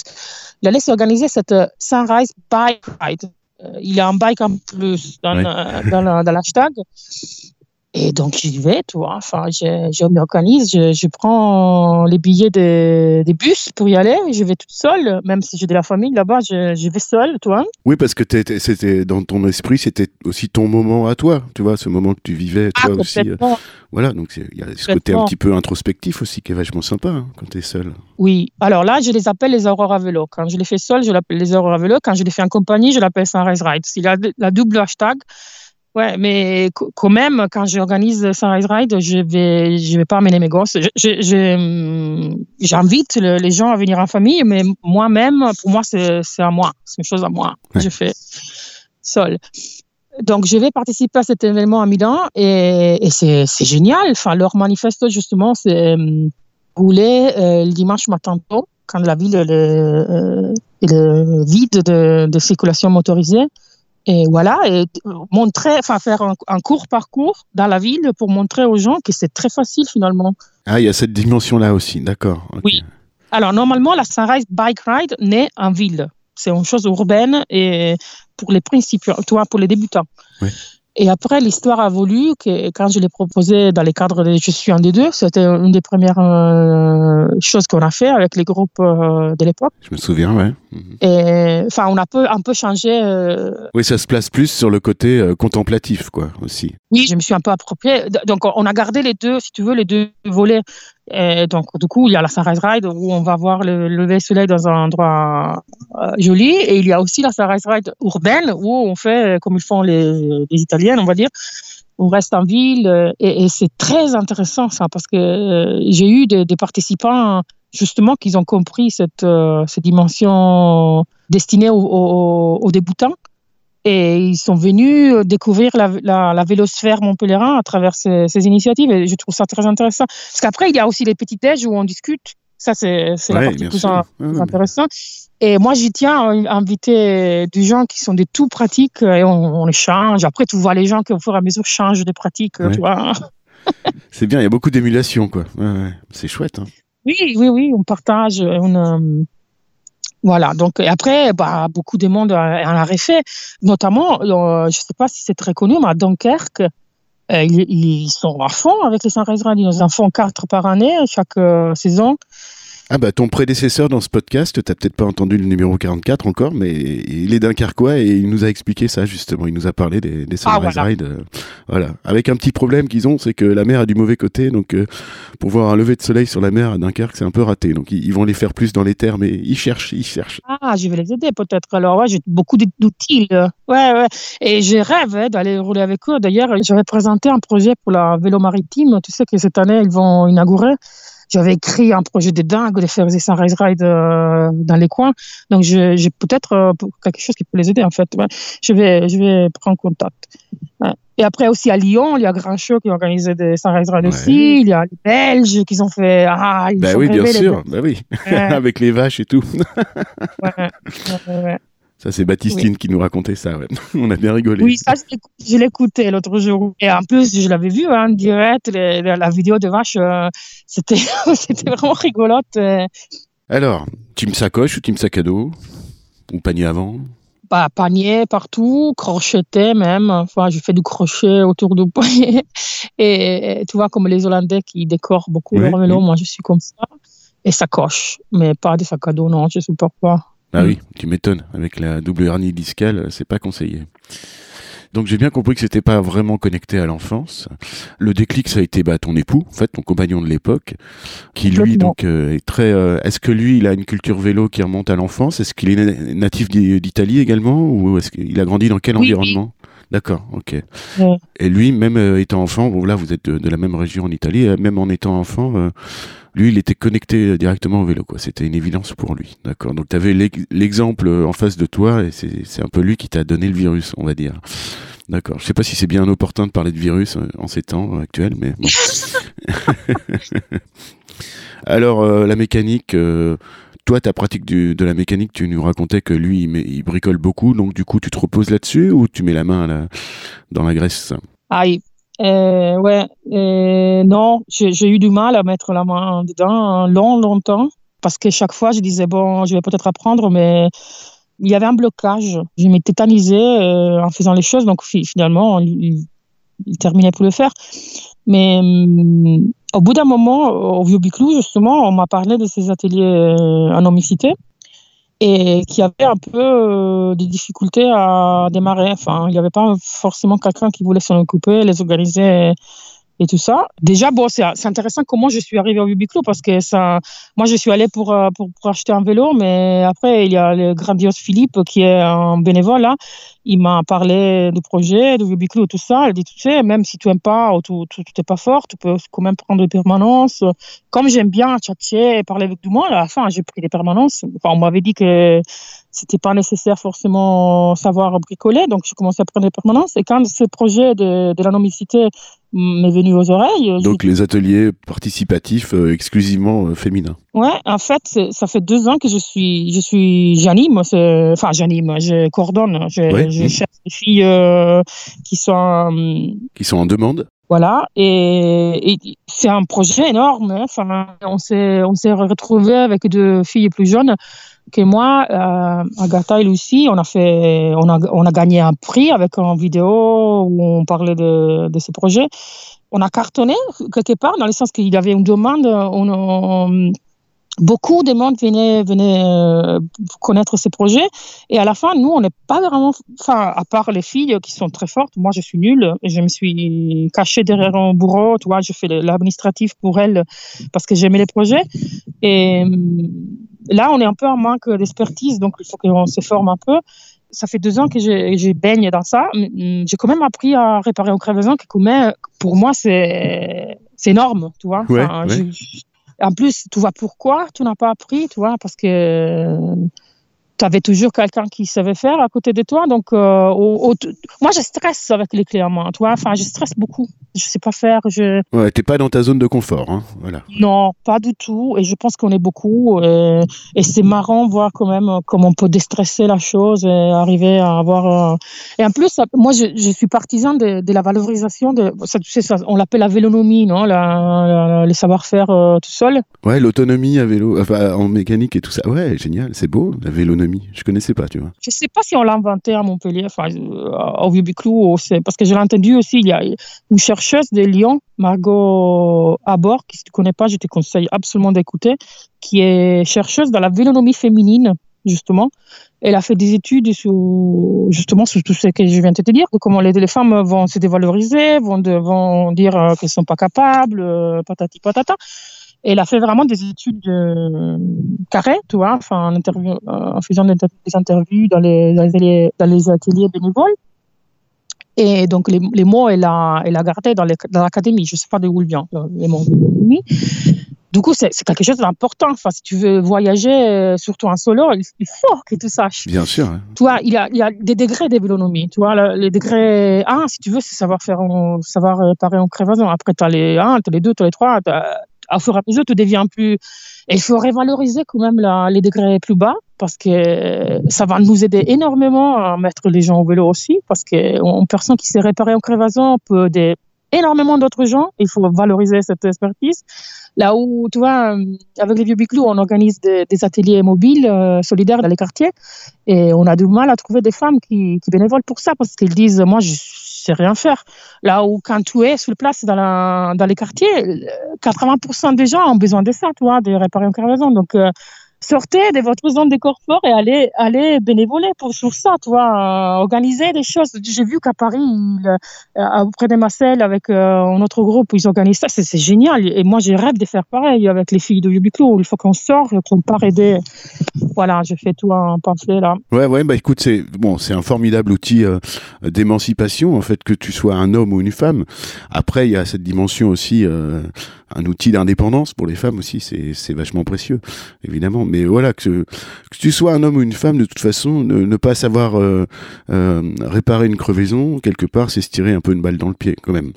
Il allait s'organiser cette euh, Sunrise Bike Ride. Euh, il y a un bike en plus dans, euh, dans, la- dans l'hashtag. Et donc, j'y vais, tu vois. Enfin, je, je m'organise, je, je prends les billets des, des bus pour y aller. Je vais toute seule, même si j'ai de la famille là-bas, je, je vais seule, tu vois. Oui, parce que c'était dans ton esprit, c'était aussi ton moment à toi, tu vois, ce moment que tu vivais Ah, toi aussi. euh, voilà, donc il y a ce côté un petit peu introspectif aussi qui est vachement sympa hein, quand t'es seul. Oui. Alors là, je les appelle les aurores à vélo. Quand je les fais seule, je l'appelle les aurores à vélo. Quand je les fais en compagnie, je l'appelle Sunrise Ride. C'est la, la double hashtag. Ouais, mais quand même, quand j'organise Sunrise Ride, je vais, je vais pas amener mes gosses. Je- je- je, J'invite le- les gens à venir en famille, mais moi-même, pour moi, c'est à moi. C'est une chose à moi. Ouais. Je fais seule. Donc, je vais participer à cet événement à Milan et, et c'est génial. Enfin, leur manifesto, justement, c'est hum, rouler euh, le dimanche matin tôt, quand la ville est, euh, est vide de, de circulation motorisée. Et voilà, et euh, montrer, enfin faire un, un court parcours dans la ville pour montrer aux gens que c'est très facile finalement. Ah, il y a cette dimension-là aussi, d'accord. Oui. Alors normalement, la Sunrise Bike Ride naît en ville. C'est une chose urbaine et pour les principiants, toi, pour les débutants. Oui. Et après, l'histoire a voulu que quand je l'ai proposé dans les cadres de Je suis un des deux, c'était une des premières euh, choses qu'on a fait avec les groupes euh, de l'époque. Je me souviens, ouais. Et enfin, on a peu, un peu changé. euh, Oui, ça se place plus sur le côté contemplatif, quoi, aussi. Oui, je me suis un peu approprié. Donc, on a gardé les deux, si tu veux, les deux volets. Et donc, du coup, il y a la Sunrise Ride où on va voir le lever soleil dans un endroit euh, joli. Et il y a aussi la Sunrise Ride urbaine où on fait, euh, comme ils font les, les Italiennes, on va dire. On reste en ville. euh, Et, c'est très intéressant, ça, parce que euh, j'ai eu des, participants, justement, qui ont compris cette, euh, dimension destinée aux- aux débutants. Et ils sont venus euh, découvrir la, la, la vélosphère Montpellierin à travers ces, ces initiatives. Et je trouve ça très intéressant. Parce qu'après, il y a aussi les petits déj où on discute. Ça, c'est c'est la Ouais, partie plus Ouais, ouais, plus intéressante. Et moi, j'y tiens à inviter des gens qui sont des tout pratiques et on, on échange. Après, tu vois les gens qui, au fur et à mesure, changent des pratiques. Ouais. Tu vois. C'est bien, il y a beaucoup d'émulation, quoi. Ouais, ouais. C'est chouette. Hein. Oui, oui, oui, on partage. On, euh, voilà. Donc, après, bah, beaucoup de monde en a fait. Notamment, euh, je ne sais pas si c'est très connu, mais à Dunkerque, euh, ils, ils, sont à fond avec les Ride. Ils en font quatre par année, chaque euh, saison. Ah bah ton prédécesseur dans ce podcast, t'as peut-être pas entendu le numéro 44 encore, mais il est d'un carquois et il nous a expliqué ça justement. Il nous a parlé des, des Sunrise ah, voilà. Ride. euh, voilà. Avec un petit problème qu'ils ont, c'est que la mer a du mauvais côté, donc euh, pour voir un lever de soleil sur la mer à Dunkerque, c'est un peu raté. Donc ils, ils vont les faire plus dans les terres, mais ils cherchent, ils cherchent. Ah, je vais les aider peut-être. Alors, ouais, j'ai beaucoup d'outils. Ouais, ouais. Et je rêve hein, d'aller rouler avec eux. D'ailleurs, j'avais présenté un projet pour la vélo maritime. Tu sais que cette année, ils vont inaugurer. J'avais écrit un projet de dingue de faire des Sunrise Ride euh, dans les coins. Donc, j'ai peut-être euh, quelque chose qui peut les aider, en fait. Ouais. Je, vais, je vais prendre contact. Ouais. Et après, aussi à Lyon, il y a Grand Show qui a organisé des Sunrise Ride Ouais. aussi. Il y a les Belges qui ont fait. Ah, ils sont oui, bien les sûr, bah oui, avec les vaches et tout. ouais, ouais, ouais. Ça c'est Baptistine qui nous racontait ça. Ouais. On a bien rigolé. Oui, ça, je écouté l'autre jour. Et en plus, je l'avais vu hein, en direct, les- la, vidéo de vache, euh, c'était c'était vraiment rigolote. euh, Alors, team sacoche ou team sac à dos? Ou panier avant? Pas panier partout, crocheté même. Enfin, je fais du crochet autour du poignet. Et, et tu vois, comme les Hollandais qui décorent beaucoup Ouais, leur vélo, oui. moi, je suis comme ça. Et sacoche, mais pas des sacs à dos, non, je ne supporte pas. Ah Mm. oui, tu m'étonnes. Avec la double hernie discale, c'est pas conseillé. Donc j'ai bien compris que c'était pas vraiment connecté à l'enfance. Le déclic, ça a été bah, ton époux, en fait, ton compagnon de l'époque, qui lui donc euh, est très. euh, Est-ce que lui, il a une culture vélo qui remonte à l'enfance? Est-ce qu'il est na- natif d'I- d'Italie également, ou est-ce qu'il a grandi dans quel oui. environnement? D'accord, ok. Ouais. Et lui, même euh, étant enfant, bon là, vous êtes de, de la même région en Italie, euh, même en étant enfant, euh, lui, il était connecté directement au vélo, quoi. C'était une évidence pour lui, d'accord. Donc, tu avais l'exemple en face de toi, et c'est un peu lui qui t'a donné le virus, on va dire. D'accord. Je sais pas si c'est bien opportun de parler de virus en ces temps actuels, mais bon. Alors, la mécanique. Toi, ta pratique de la mécanique, tu nous racontais que lui, il, bricole beaucoup, donc du coup, tu te reposes là-dessus ou tu mets la main la- dans la graisse? Aïe. Euh, ouais, euh, non, j'ai eu du mal à mettre la main dedans long, longtemps, parce que chaque fois, je disais, bon, je vais peut-être apprendre, mais il y avait un blocage. Je m'étais tétanisée euh, en faisant les choses, donc fi- finalement, il, il- il terminait pour le faire. Mais hum, au bout d'un moment, au Vieux Biclou, justement, on m'a parlé de ces ateliers euh, en homicité et qui avait un peu euh, des difficultés à démarrer. Enfin, il n'y avait pas forcément quelqu'un qui voulait s'en occuper, les organiser et, tout ça. Déjà, bon, c'est intéressant comment je suis arrivée au Ubiclo parce que ça, moi, je suis allée pour, euh, pour, pour acheter un vélo, mais après, il y a le grandiose Philippe qui est un bénévole là. Il m'a parlé du projet, du et tout ça. Il dit, tu sais, même si tu aimes pas ou tu n'es pas fort, tu peux quand même prendre des permanences. Comme j'aime bien tchatcher et parler avec tout le monde, à la fin, j'ai pris des permanences. Enfin, on m'avait dit que c'était pas nécessaire forcément savoir bricoler, donc j'ai commencé à prendre des permanences. Et quand ce projet de, de la nomicité m'est venu aux oreilles, j'ai Donc, les ateliers participatifs euh, exclusivement euh, féminins. Ouais, en fait, ça fait deux ans que je suis, je suis, j'anime, enfin j'anime, je coordonne, je, Ouais. je cherche des filles euh, qui sont, euh, Qui sont en demande voilà, et, et c'est un projet énorme. hein. Enfin, on s'est, on s'est retrouvés avec deux filles plus jeunes que moi, euh, Agatha et Lucie. On a fait, on a, on a gagné un prix avec une vidéo où on parlait de, de ce projet. On a cartonné quelque part dans le sens qu'il y avait une demande. Beaucoup de monde venait, venait euh, connaître ce projet. Et à la fin, nous, on n'est pas vraiment, enfin, à part les filles qui sont très fortes, moi, je suis nulle. Je me suis cachée derrière un bureau, tu je fais l'administratif pour elles parce que j'aimais les projets. Et là, on est un peu en manque d'expertise, donc il faut qu'on se forme un peu. Ça fait deux ans que je, je baigne dans ça. J'ai quand même appris à réparer que quand même, pour moi, c'est énorme, tu vois. Ouais, Enfin, ouais. je- je- en plus, tu vois pourquoi tu n'as pas appris, tu vois, parce que tu avais toujours quelqu'un qui savait faire à côté de toi. Donc, euh, au- au- moi, je stresse avec les clients, moi, tu vois. Enfin, je stresse beaucoup. Je sais pas faire. Je... Ouais, t'es pas dans ta zone de confort, hein. Voilà. Non, pas du tout. Et je pense qu'on est beaucoup. Et, et c'est marrant de voir quand même euh, comment on peut déstresser la chose et arriver à avoir. euh, Et en plus, moi, je, je suis partisan de, de la valorisation de. Ça, ça, on l'appelle la vélonomie, non la, la- le savoir-faire euh, tout seul. Ouais, l'autonomie à vélo, enfin, en mécanique et tout ça. Ouais, génial, c'est beau, la vélonomie. L'autonomie. Je connaissais pas, tu vois. Je sais pas si on l'a inventé à Montpellier, enfin, au Vieux-Biclou, parce que je l'ai entendu aussi. Il y a une chercheuse de Lyon, Margot Abor, qui si tu connais pas, je te conseille absolument d'écouter, qui est chercheuse dans la vélonomie féminine justement. Elle a fait des études sur, justement, sur tout ce que je viens de te dire, comment les, femmes vont se dévaloriser, vont, vont dire euh, qu'elles ne sont pas capables, euh, patati patata. Elle a fait vraiment des études euh, carrées, tu vois, enfin, en, interview, en faisant des, interviews dans les, dans les, ateliers bénévoles. Et donc, les, les, mots, elle a, elle a gardé dans l'académie. Je ne sais pas d'où ils viennent, les mots de l'académie. Du coup, c'est quelque chose d'important. Enfin, si tu veux voyager, euh, surtout en solo, il, faut que tu saches. Bien sûr. Tu vois, il y a, il y a des degrés de Tu vois, les degrés 1, si tu veux, c'est savoir faire, savoir réparer en crevaison. Après, tu as les 1, tu as les 2, tu as les 3. À fur et à mesure, tu deviens plus. Il faut révaloriser quand même les degrés plus bas parce que ça va nous aider énormément à mettre les gens au vélo aussi. Parce qu'une personne qui s'est réparée en crevaison peut des énormément d'autres gens. Il faut valoriser cette expertise. Là où, tu vois, euh, avec les vieux biclous, on organise des, ateliers mobiles euh, solidaires dans les quartiers et on a du mal à trouver des femmes qui, qui bénévolent pour ça parce qu'ils disent, moi, je sais rien faire. Là où, quand tu es sur place dans, dans les quartiers, 80% des gens ont besoin de ça, tu vois, de réparer une cargaison. Donc, euh, sortez de votre zone de confort et allez, allez bénévoler pour, sur ça, tu vois, euh, organiser des choses. J'ai vu qu'à Paris, euh, auprès des Marcel, avec euh, un autre groupe, ils organisent ça, c'est génial. Et moi, j'ai rêve de faire pareil avec les filles de Yubiclo. Il faut qu'on sorte, qu'on part aider. Voilà, je fais tout un pamphlet là. Ouais, ouais, bah écoute, c'est bon, c'est un formidable outil d'émancipation, en fait, que tu sois un homme ou une femme. Après, il y a cette dimension aussi un outil d'indépendance pour les femmes aussi, c'est vachement précieux, évidemment. Mais voilà, que, que, tu sois un homme ou une femme, de toute façon, ne, pas savoir euh, euh, réparer une crevaison, quelque part, c'est se tirer un peu une balle dans le pied, quand même.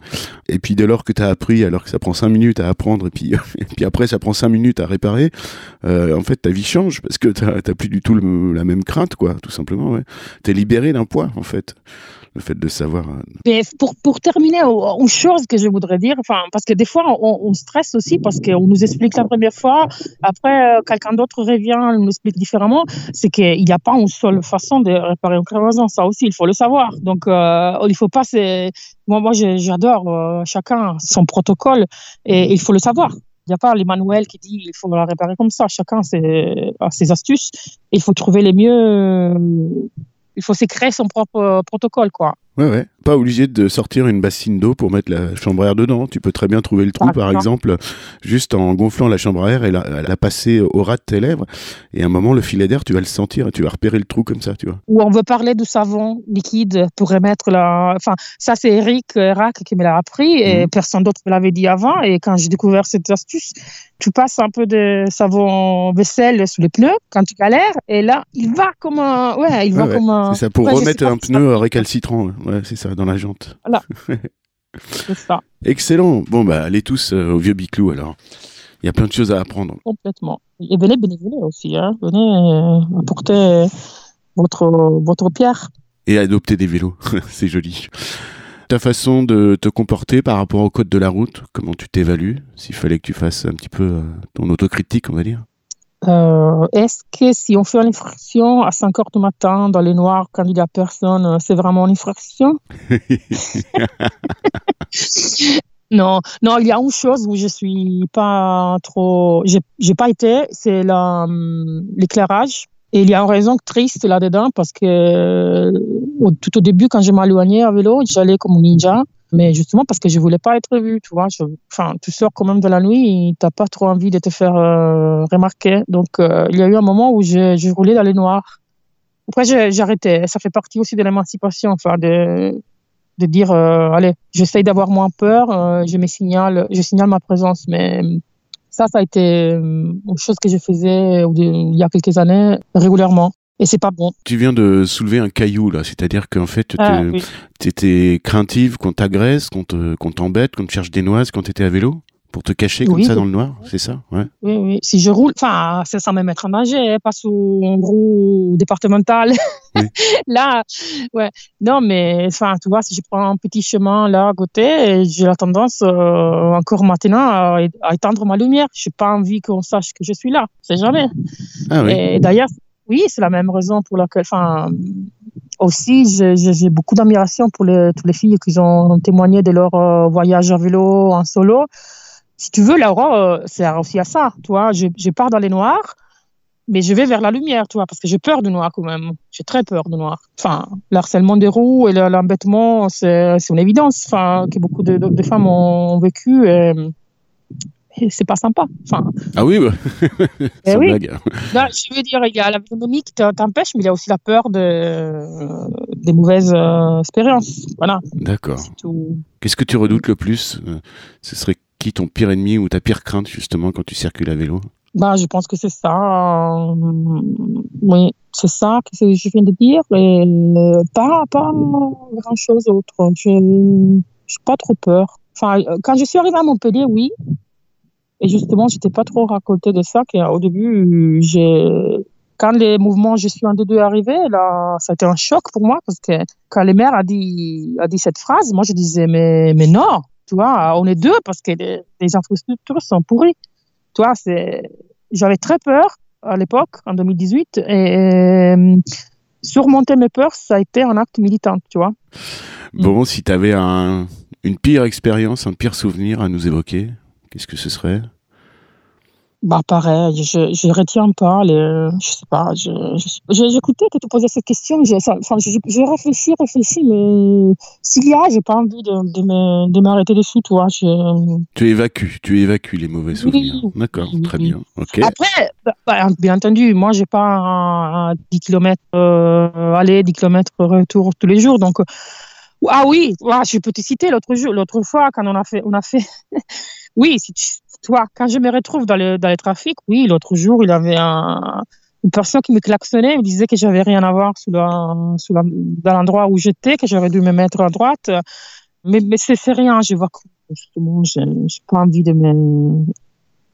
Et puis dès lors que tu as appris, alors que ça prend cinq minutes à apprendre, et puis, et puis après ça prend cinq minutes à réparer, euh, en fait ta vie change, parce que tu plus du tout la même crainte, quoi, tout simplement. Ouais. Libéré d'un poids, en fait le fait de savoir. Mais pour, pour terminer, une chose que je voudrais dire, parce que des fois, on, on stresse aussi parce qu'on nous explique la première fois, après, euh, quelqu'un d'autre revient, nous explique différemment, c'est qu'il n'y a pas une seule façon de réparer une crevaison. Ça aussi, il faut le savoir. Donc, euh, il faut pas. Moi, j'adore euh, chacun son protocole et il faut le savoir. Il n'y a pas les manuels qui dit il faut la réparer comme ça. Chacun ses, ses astuces. Il faut trouver les mieux il faut s'écrire son propre euh, protocole, quoi. Ouais, ouais. Pas obligé de sortir une bassine d'eau pour mettre la chambre à air dedans. Tu peux très bien trouver le trou, par, exemple, juste en gonflant la chambre à air et la, passer au ras de tes lèvres. Et à un moment, le filet d'air, tu vas le sentir et tu vas repérer le trou comme ça, tu vois. Ou on veut parler de savon liquide pour remettre la. Enfin, ça, c'est Eric Rack qui me l'a appris et mhm. personne d'autre me l'avait dit avant. Et quand j'ai découvert cette astuce, tu passes un peu de savon vaisselle sous les pneus quand tu galères et là, il va comme un. Ouais, il va comme un. C'est ça, pour remettre un pneu récalcitrant. Ouais, c'est ça, dans la jante. Voilà. c'est ça. Excellent. Bon, bah, allez tous euh, au vieux Biclou alors. Il y a plein de choses à apprendre. Complètement. Et venez bénévoler aussi. Hein. Venez euh, apporter votre, votre pierre. Et adopter des vélos. c'est joli. Ta façon de te comporter par rapport au code de la route, comment tu t'évalues S'il fallait que tu fasses un petit peu euh, ton autocritique, on va dire. Euh, est-ce que si on fait une infraction à 5 heures du matin dans les noirs quand il n'y a personne, euh, c'est vraiment une infraction? Non, non, il y a une chose où je suis pas trop, j'ai pas été, c'est hum, l'éclairage. Et il y a une raison triste là-dedans parce que tout au début, quand je m'éloignais à vélo, j'allais comme un ninja. Mais justement parce que je voulais pas être vue, tu vois. enfin, tu sors quand même de la nuit, et t'as pas trop envie de te faire euh, remarquer. Donc, euh, il y a eu un moment où je, je roulais dans les noirs. Après, arrêté. Ça fait partie aussi de l'émancipation, enfin, de, de dire, euh, allez, j'essaye d'avoir moins peur, je me signale, je signale ma présence. Mais ça, ça a été une chose que je faisais il y a quelques années régulièrement et c'est pas bon. Tu viens de soulever un caillou là, c'est-à-dire qu'en fait, tu ah, étais craintive qu'on t'agresse, qu'on t'embête, qu'on te cherche des noises quand tu étais à vélo? Pour te cacher comme ça dans le noir, c'est ça? Ouais. Oui, oui. Si je roule, enfin, c'est sans même être en danger, hein, pas sous un gros départemental. là, ouais. Non, mais enfin, tu vois, si je prends un petit chemin là à côté, j'ai la tendance euh, encore maintenant à, éteindre ma lumière. Je n'ai pas envie qu'on sache que je suis là. C'est jamais. Ah, oui. Et d'ailleurs, oui, c'est la même raison pour laquelle. Enfin, aussi, j'ai beaucoup d'admiration pour toutes les filles qui ont témoigné de leur euh, voyage à vélo en solo. Si tu veux, l'aurore, c'est aussi à ça. Tu vois, je, pars dans les noirs, mais je vais vers la lumière, tu vois, parce que j'ai peur du noir quand même. J'ai très peur du noir. Enfin, l'harcèlement des roues et l'embêtement, c'est une évidence. Enfin, que beaucoup de, femmes ont vécu. C'est pas sympa. Enfin, ah oui, bah. Eh oui. je veux dire, il y a l'autonomie qui t'empêche, mais il y a aussi la peur de, des mauvaises euh, expériences. Voilà. D'accord. Qu'est-ce que tu redoutes le plus euh, Ce serait qui ton pire ennemi ou ta pire crainte justement quand tu circules à vélo? Bah, je pense que c'est ça. Euh, oui, c'est ça que je viens de dire. Et pas, pas grand chose d'autre. Je n'ai pas trop peur. Enfin, quand je suis arrivée à Montpellier, oui, et justement, j'étais pas trop raconté de ça. Au début, quand les mouvements je suis en deux arrivés, là, ça a été un choc pour moi parce que quand les maires a dit, a dit cette phrase, moi je disais mais, mais non, tu vois, on est deux parce que les, infrastructures sont pourries. Tu vois, j'avais très peur à l'époque, en 2018, et surmonter mes peurs, ça a été un acte militant, tu vois. Bon, si tu avais un, une pire expérience, un pire souvenir à nous évoquer, qu'est-ce que ce serait? Bah pareil, je ne retiens pas, les, je sais pas, j'écoutais que tu posais cette question, je, enfin, je, je, réfléchis, réfléchis, mais s'il y a, j'ai pas envie de, de m'arrêter dessus, toi. Je... Tu évacues, tu évacues les mauvais souvenirs. D'accord, très bien. Après, bah, bah, bien entendu, moi j'ai pas 10 km euh, aller, 10 km retour tous les jours, donc ah oui, je peux te citer l'autre jour, l'autre fois quand on a fait, on a fait, oui, tu, toi, quand je me retrouve dans le, dans le trafic, oui, l'autre jour, il y avait un, une personne qui me klaxonnait, me disait que j'avais rien à voir dans l'endroit où j'étais, que j'aurais dû me mettre à droite. Mais, mais c'est rien, je vois que justement, j'ai pas envie de me,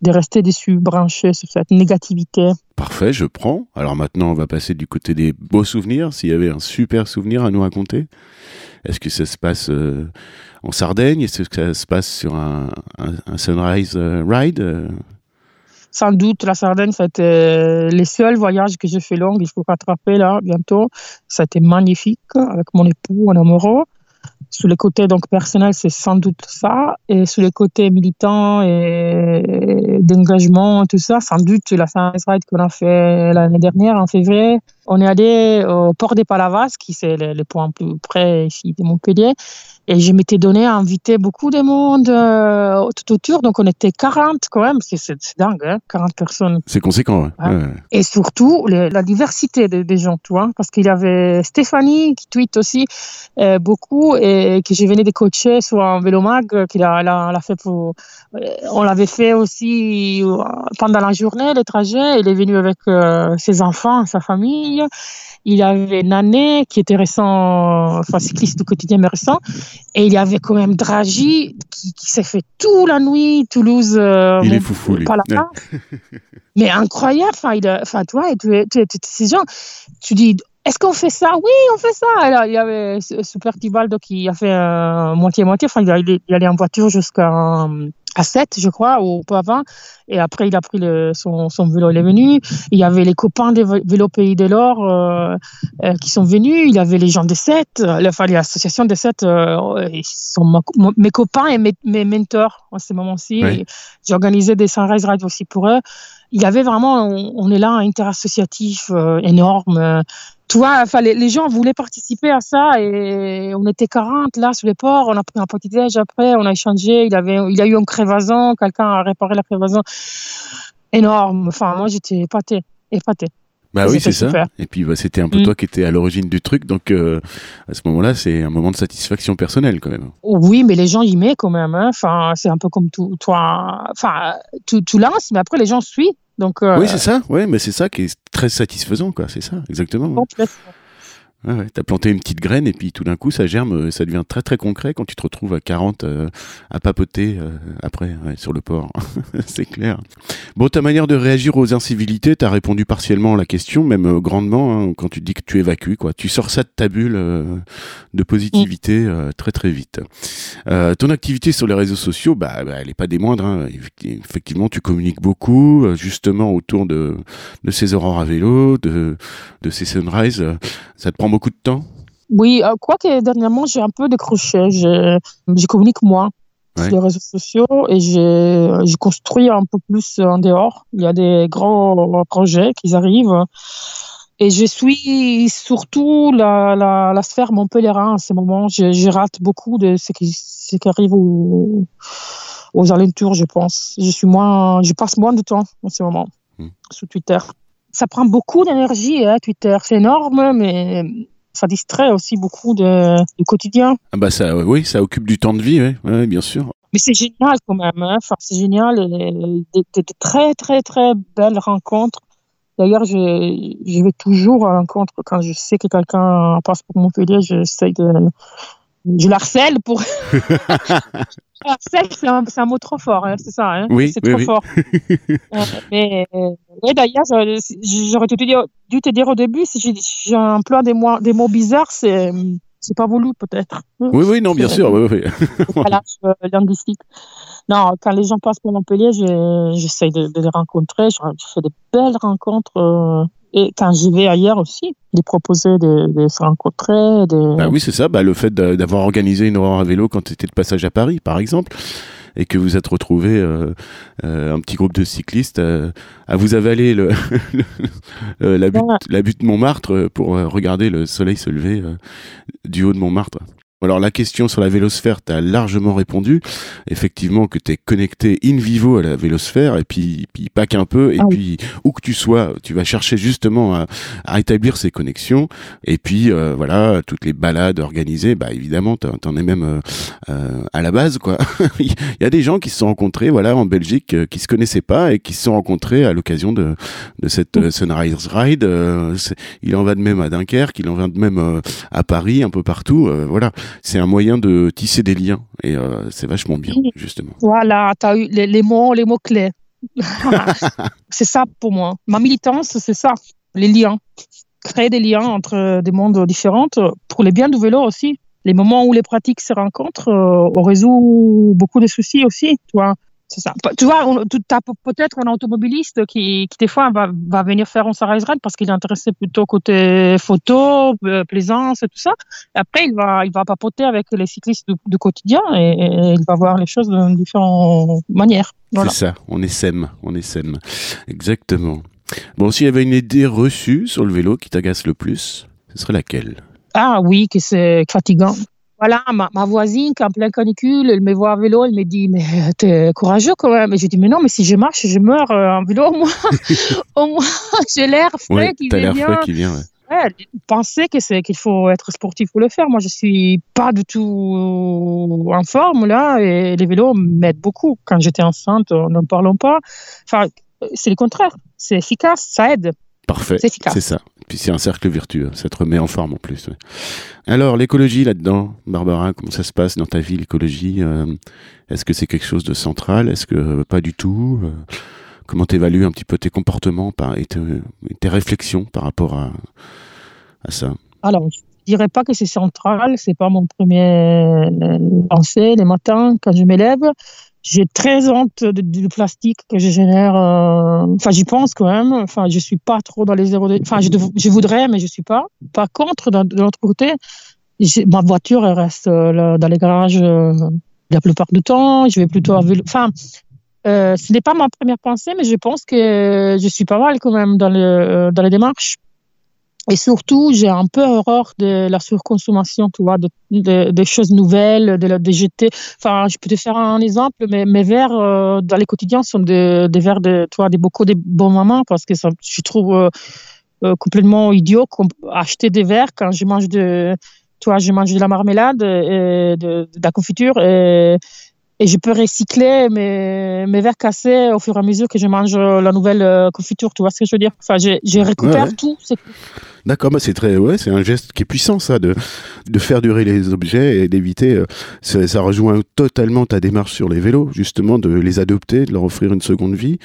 de rester déçu, branché sur cette négativité. Parfait, je prends. Alors maintenant, on va passer du côté des beaux souvenirs. S'il y avait un super souvenir à nous raconter, est-ce que ça se passe euh, en Sardaigne? Est-ce que ça se passe sur un, sunrise euh, ride euh? Sans doute, la Sardaigne, c'était les seuls voyages que j'ai fait long. Il faut rattraper là bientôt. Ça a été magnifique avec mon époux en amoureux. Sous les côtés donc personnels, c'est sans doute ça, et sous les côtés militants et d'engagement, tout ça, sans doute la Sunrise Ride qu'on a fait l'année dernière en février. On est allé au port des Palavas, qui c'est le, le point plus près ici de Montpellier, et je m'étais donné à inviter beaucoup de monde euh, tout autour. Donc, on était 40 quand même. C'est dingue, hein, 40 personnes. C'est conséquent, ouais. ouais. Et surtout, la diversité des, gens, tu vois. Parce qu'il y avait Stéphanie qui tweet aussi euh, beaucoup et que je venais de coacher sur un vélomag qu'il a, a, a, fait pour. Euh, on l'avait fait aussi pendant la journée, le trajet. Il est venu avec ses enfants, sa famille. Il y avait Nané qui était récent, enfin cycliste du quotidien mais récent. Et il y avait quand même Draghi qui, qui s'est fait toute la nuit, Toulouse. Euh, il est foufou, lui. mais incroyable. Enfin, il enfin, toi, tu, tu, tu, ces gens, tu dis, est-ce qu'on fait ça? Oui, on fait ça. Alors, il y avait Super Tibaldo qui a fait moitié-moitié. enfin, il, allait en voiture jusqu'à à 7, je crois, ou peu avant. Et après, il a pris le, son, son, vélo, il est venu. Il y avait les copains des vélos Pays de l'Or euh, euh, qui sont venus. Il y avait les gens de 7, enfin, l'association des 7, euh, ils sont mes copains et mes, mes mentors en ce moment-ci. J'ai organisé des sunrise rides aussi pour eux. Il y avait vraiment, on, est là, un interassociatif énorme tu vois, enfin, les, gens voulaient participer à ça et on était 40 là sur les ports. On a pris un petit déj après, on a échangé. Il, avait, il y a eu un crévason, quelqu'un a réparé la crévason. Énorme. Enfin, moi, j'étais épatée. épatée. Bah oui, c'est ça. Et puis bah, c'était un peu mm. toi qui étais à l'origine du truc, donc euh, à ce moment-là, c'est un moment de satisfaction personnelle quand même. Oui, mais les gens y mettent quand même. Hein. Enfin, c'est un peu comme tout, toi. Enfin, tu, tu lances, mais après les gens suivent. Donc, euh, oui, c'est ça. Ouais, mais c'est ça qui est très satisfaisant, quoi. C'est ça, exactement. Ouais, ouais. T'as planté une petite graine et puis tout d'un coup ça germe, euh, ça devient très très concret quand tu te retrouves à 40 euh, à papoter euh, après ouais, sur le port. c'est clair. Bon, ta manière de réagir aux incivilités, t'as répondu partiellement à la question, même euh, grandement, hein, quand tu dis que tu évacues, quoi. Tu sors ça de ta bulle de positivité très très vite. Ton activité sur les réseaux sociaux, bah, bah, elle est pas des moindres. hein. Effecti- Effectivement, tu communiques beaucoup, justement autour de, de ces aurores à vélo, de, de ces sunrises. Ça te prend beaucoup de temps? Oui, euh, quoique dernièrement, j'ai un peu décroché. Je, je communique moins Ouais. sur les réseaux sociaux et j'ai j'ai construit un peu plus en dehors. Il y a des grands projets qui arrivent. Et je suis surtout la, la, la sphère en ce moment. Je, je rate beaucoup de ce qui, ce qui arrive aux, aux alentours, je pense. Je suis moins, je passe moins de temps en ce moment Hmm. sur Twitter. Ça prend beaucoup d'énergie, hein, Twitter. C'est énorme, mais ça distrait aussi beaucoup de, du quotidien. ah bah ça, oui, ça occupe du temps de vie, ouais, bien sûr. Mais c'est génial quand même. Hein. Enfin, c'est génial. et Des, très, très, très belles rencontres. D'ailleurs, je, je vais toujours à l'encontre quand je sais que quelqu'un passe pour Montpellier. J'essaie de. Je l'harcèle pour. harcèle, c'est un, mot trop fort, hein, c'est ça. Hein Oui, c'est oui, trop oui. fort. Euh, mais et d'ailleurs, je- j'aurais dû te dire, au début, si j'ai- j'ai un plan des mots, des mots bizarres, c'est c'est pas voulu peut-être. Oui, oui, non, bien sûr. Oui, oui. décalage euh, linguistique. Non, quand les gens passent pour Montpellier, je- j'essaie de, de les rencontrer. Je, je fais de belles rencontres. euh, et quand j'y vais ailleurs aussi, de proposer de, de se rencontrer. De... Bah oui, c'est ça. Bah, le fait d'a- d'avoir organisé une aurore à vélo quand tu étais de passage à Paris, par exemple, et que vous êtes retrouvé euh, euh, un petit groupe de cyclistes euh, à vous avaler le, le- euh, la, butte, la butte Montmartre euh, pour euh, regarder le soleil se lever du haut de Montmartre. Alors la question sur la vélosphère, tu as largement répondu. Effectivement que tu es connecté in vivo à la vélosphère et puis, puis pas qu'un peu. Et Ah oui. puis où que tu sois, tu vas chercher justement à, à rétablir ces connexions. Et puis euh, voilà, toutes les balades organisées, bah évidemment, t'en es même euh, euh, à la base quoi. Il y a des gens qui se sont rencontrés, voilà, en Belgique, euh, qui se connaissaient pas et qui se sont rencontrés à l'occasion de de cette euh, Sunrise Ride. Il en va de même à Dunkerque, il en va de même à Paris, un peu partout. voilà, c'est un moyen de tisser des liens et euh, c'est vachement bien justement. Voilà, tu as eu les, les mots, les mots clés. c'est ça pour moi. Ma militance, c'est ça, les liens. Créer des liens entre des mondes différents pour les biens du vélo aussi. Les moments où les pratiques se rencontrent, euh, on résout beaucoup de soucis aussi, tu vois. C'est ça. Tu vois, on, tu as peut-être un automobiliste qui, qui des fois va, va venir faire un Sarah Ride parce qu'il est intéressé plutôt côté photo, euh, plaisance et tout ça. Après, il va, il va papoter avec les cyclistes du, du quotidien et, et il va voir les choses de différentes manières. Voilà. C'est ça, on est SEM, on est SEM. Exactement. Bon, s'il y avait une idée reçue sur le vélo qui t'agace le plus, ce serait laquelle? Ah oui, que c'est fatigant. Voilà, ma, ma voisine, qui est en pleine canicule, elle me voit à vélo, elle me dit, mais t'es courageux quand même. Et je dis, mais non, mais si je marche, je meurs euh, en vélo, au moins, au moins j'ai l'air frais Ouais, qui t'as l'air vient. frais qui vient. ouais. Ouais, penser que c'est qu'il faut être sportif pour le faire. Moi, je suis pas du tout en forme là, et les vélos m'aident beaucoup. Quand j'étais enceinte, euh, n'en parlons pas. Enfin, c'est le contraire. C'est efficace, ça aide. Parfait, C'est efficace. c'est ça. Puis c'est un cercle vertueux, ça te remet en forme en plus. Alors, l'écologie là-dedans, Barbara, comment ça se passe dans ta vie, l'écologie euh, Est-ce que c'est quelque chose de central? Est-ce que euh, pas du tout Euh, Comment t'évalues un petit peu tes comportements et, te- et tes réflexions par rapport à, à ça? Alors, je dirais pas que c'est central. C'est pas mon premier euh, pensée les matins quand je m'élève. J'ai très honte du plastique que je génère. euh, Enfin, j'y pense quand même. Enfin, je suis pas trop dans les zéro. Enfin, je, voudrais, mais je suis pas. Par contre, de l'autre côté, ma voiture elle reste euh, dans les garages euh, la plupart du temps. Je vais plutôt à vélo. Enfin, ce n'est pas ma première pensée, mais je pense que je suis pas mal quand même dans, le, dans les démarches. Et surtout, j'ai un peu horreur de la surconsommation, tu vois, de, de- des choses nouvelles, de la DGT. Enfin, je peux te faire un exemple, mais mes verres euh, dans les quotidiens sont des, des verres de, tu vois, des bocaux de bon maman parce que je trouve euh, euh, complètement idiot acheter des verres quand je mange de, tu vois, je mange de la marmelade de, de la confiture et je peux recycler mes, mes verres cassés au fur et à mesure que je mange la nouvelle euh, confiture. Tu vois ce que je veux dire? Enfin, je, je récupère Ouais, ouais. tout. D'accord, bah c'est très, ouais, c'est un geste qui est puissant ça, de, de faire durer les objets et d'éviter. euh, ça, ça rejoint totalement ta démarche sur les vélos, justement, de les adopter, de leur offrir une seconde vie.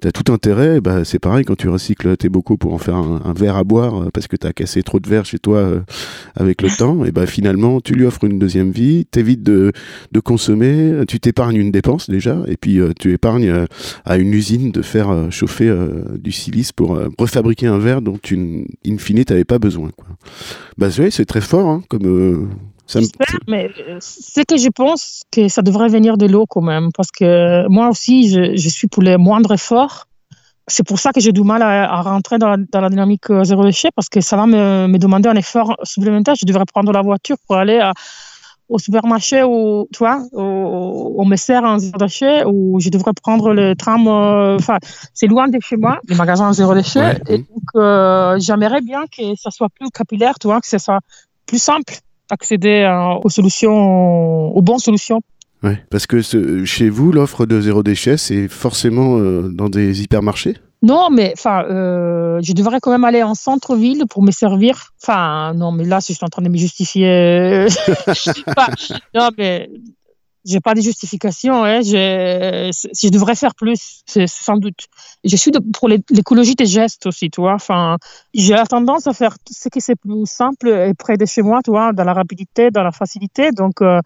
T'as tout intérêt, bah c'est pareil quand tu recycles tes bocaux pour en faire un, un verre à boire euh, parce que t'as cassé trop de verres chez toi euh, avec le temps, et bah finalement tu lui offres une deuxième vie, t'évites de, de consommer, tu t'épargnes une dépense déjà, et puis euh, tu épargnes euh, à une usine de faire chauffer du silice pour refabriquer un verre dont tu, in fine, t'avais pas besoin. Quoi. Bah c'est très fort, hein, comme mais euh, c'est que je pense que ça devrait venir de l'eau quand même, parce que moi aussi, je, je suis pour les moindres efforts. C'est pour ça que j'ai du mal à, à rentrer dans la, dans la dynamique euh, zéro déchet, parce que ça va me, me demander un effort supplémentaire. Je devrais prendre la voiture pour aller à- au supermarché où, tu vois, on me sert un zéro déchet, ou je devrais prendre le tram. euh, Enfin, c'est loin de chez moi, les magasins zéro déchet. Ouais. Et donc, euh, j'aimerais bien que ça soit plus capillaire, tu vois, que ça soit plus simple accéder aux solutions, aux bonnes solutions. Ouais, parce que ce- chez vous, l'offre de zéro déchet, c'est forcément euh, dans des hypermarchés? Non, mais enfin, euh, je devrais quand même aller en centre-ville pour me servir. Enfin, non, mais là, si je suis en train de me justifier, non, mais j'ai pas de justification. Hein, je, je devrais faire plus, c'est sans doute. Je suis de- pour l'é- l'écologie des gestes aussi, tu vois. Enfin, j'ai la tendance à faire ce qui c'est plus simple et près de chez moi, tu vois, dans la rapidité, dans la facilité. Donc, euh,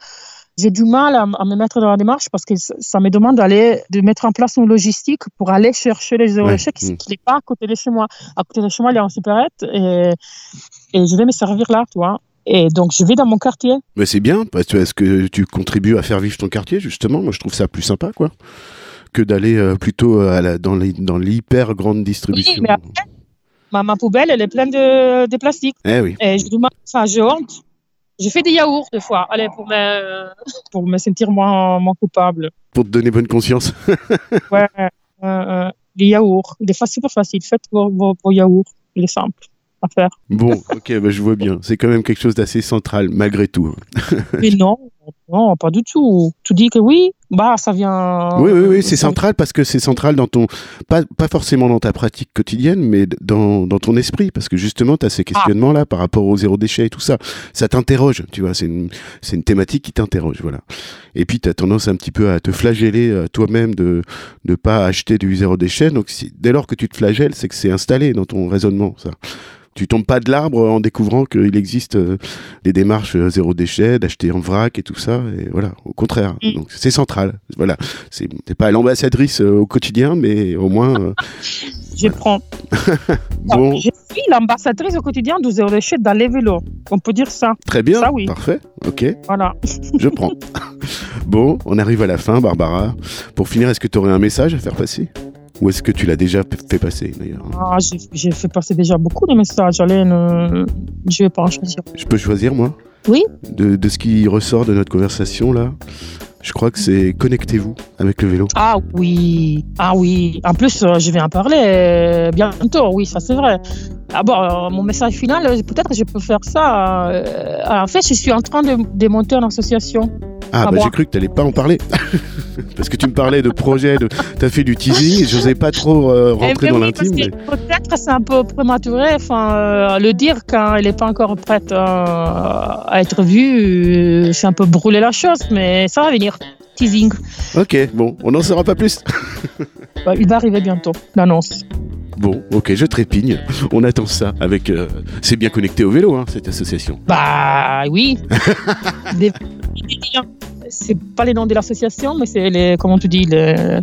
j'ai du mal à, me mettre dans la démarche parce que ça, ça me demande d'aller, de mettre en place une logistique pour aller chercher les zéro Ouais. déchets qui Mm. n'est pas à côté de chez moi. À côté de chez moi, il y a un supérette et, et je vais me servir là, tu vois. Et donc, je vais dans mon quartier. Mais c'est bien, parce que est-ce que tu contribues à faire vivre ton quartier, justement? Moi, je trouve ça plus sympa, quoi, que d'aller euh, plutôt à la, dans les- dans l'hyper grande distribution. mais après- Ma, ma poubelle, elle est pleine de, de plastique. Eh oui. Et je demande, enfin, j'ai honte. Je fais des yaourts des fois, allez, pour me, pour me sentir moins, moins coupable. Pour te donner bonne conscience. Ouais, euh, euh, les yaourts. Il est fa- super facile. Faites vos, vos, vos yaourts. Il est simple à faire. Bon, ok, bah, je vois bien. C'est quand même quelque chose d'assez central, malgré tout. Mais non, non, pas du tout. Tu dis que oui, bah, ça vient. Oui, oui, oui, c'est central parce que c'est central dans ton. Pas, pas forcément dans ta pratique quotidienne, mais dans, dans ton esprit. Parce que justement, tu as ces questionnements-là par rapport au zéro déchet et tout ça. Ça t'interroge, tu vois. C'est une, c'est une thématique qui t'interroge, voilà. Et puis, tu as tendance un petit peu à te flageller euh, toi-même de ne pas acheter du zéro déchet. Donc, si, dès lors que tu te flagelles, c'est que c'est installé dans ton raisonnement, ça. Tu tombes pas de l'arbre en découvrant qu'il existe euh, des démarches euh, zéro déchet, d'acheter en vrac et tout ça. Et voilà, au contraire. Mm. Donc c'est central. Voilà, c'est pas l'ambassadrice euh, au quotidien, mais au moins euh, Je prends. bon, Je suis l'ambassadrice au quotidien du zéro déchet dans les vélos. On peut dire ça. très bien, Ça, oui. parfait. Ok, Voilà. je prends. bon, on arrive à la fin, Barbara. Pour finir, est-ce que tu aurais un message à faire passer? Ou est-ce que tu l'as déjà fait passer d'ailleurs Ah, j'ai- fait passer déjà beaucoup de messages. Allez, ne... je vais pas en choisir. Je peux choisir moi? Oui. de, de ce qui ressort de notre conversation là? Je crois que c'est connectez-vous avec le vélo. Ah oui, ah oui. En plus, euh, je vais en parler euh, bientôt. Oui, ça c'est vrai. Ah bon, euh, mon message final, peut-être je peux faire ça. en fait, je suis en train de, de monter une association. Ah, bah moi. j'ai cru que t'allais pas en parler. Parce que tu me parlais de projet, de... t'as fait du teasing, et j'osais pas trop euh, rentrer Eh dans ben oui, parce l'intime. mais- Peut-être c'est un peu prématuré, enfin, euh, le dire quand elle n'est pas encore prête euh, à être vue, c'est un peu brûler la chose, mais ça va venir. Teasing. Ok, bon, on n'en saura pas plus. Bah, il va arriver bientôt, l'annonce. Bon, ok, je trépigne. On attend ça avec. euh, C'est bien connecté au vélo, hein, cette association. Bah oui. des. C'est pas les noms de l'association, mais c'est les, comment tu dis, les,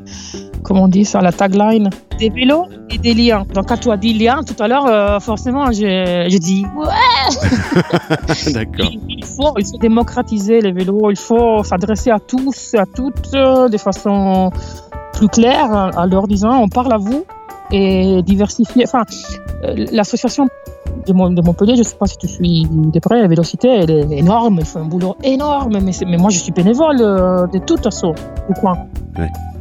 comment on dit ça, la tagline. Des vélos et des liens. Donc quand tu as dit liens tout à l'heure, euh, forcément, j'ai j'ai dit ouais. D'accord. Il faut, il faut démocratiser les vélos, il faut s'adresser à tous, à toutes, euh, de façon plus claire, en leur disant on parle à vous et diversifier. Enfin, euh, l'association de, Montpellier, je ne sais pas si tu suis de près, la vélocité, elle est énorme, il fait un boulot énorme, mais, mais moi je suis bénévole euh, de toute façon du coin.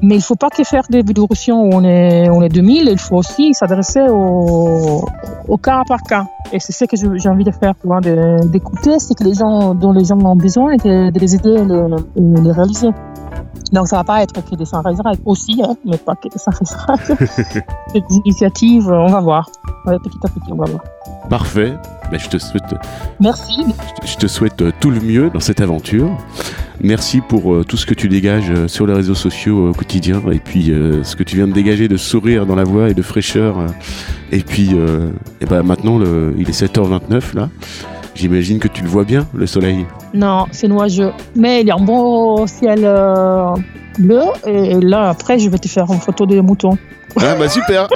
Mais il ne faut pas que faire des vidéotions où on est, on est 2000, il faut aussi s'adresser au, au, cas par cas. Et c'est ce que j'ai envie de faire, d'écouter ce que les gens, dont les gens ont besoin et de, les aider à les, les réaliser. Donc ça va pas être que des sunrise aussi, hein, mais pas que des C'est des initiatives, on va voir. petit à petit, on va voir. Parfait. Ben, je te souhaite. Merci. Je te souhaite euh, tout le mieux dans cette aventure. Merci pour euh, tout ce que tu dégages euh, sur les réseaux sociaux au quotidien et puis ce que tu viens de dégager de sourire dans la voix et de fraîcheur. et puis, et ben maintenant, le, il est 7h29 là. J'imagine que tu le vois bien, le soleil. Non, c'est nuageux. Mais il y a un beau ciel euh, bleu. Et là, après, je vais te faire une photo des moutons. Ah bah super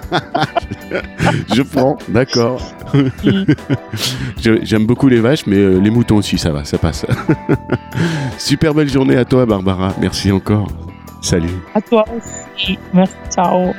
Je prends, d'accord. J'aime beaucoup les vaches, mais euh, les moutons aussi, ça va, ça passe. super belle journée à toi, Barbara. Merci encore. Salut. À toi aussi. Merci. Ciao.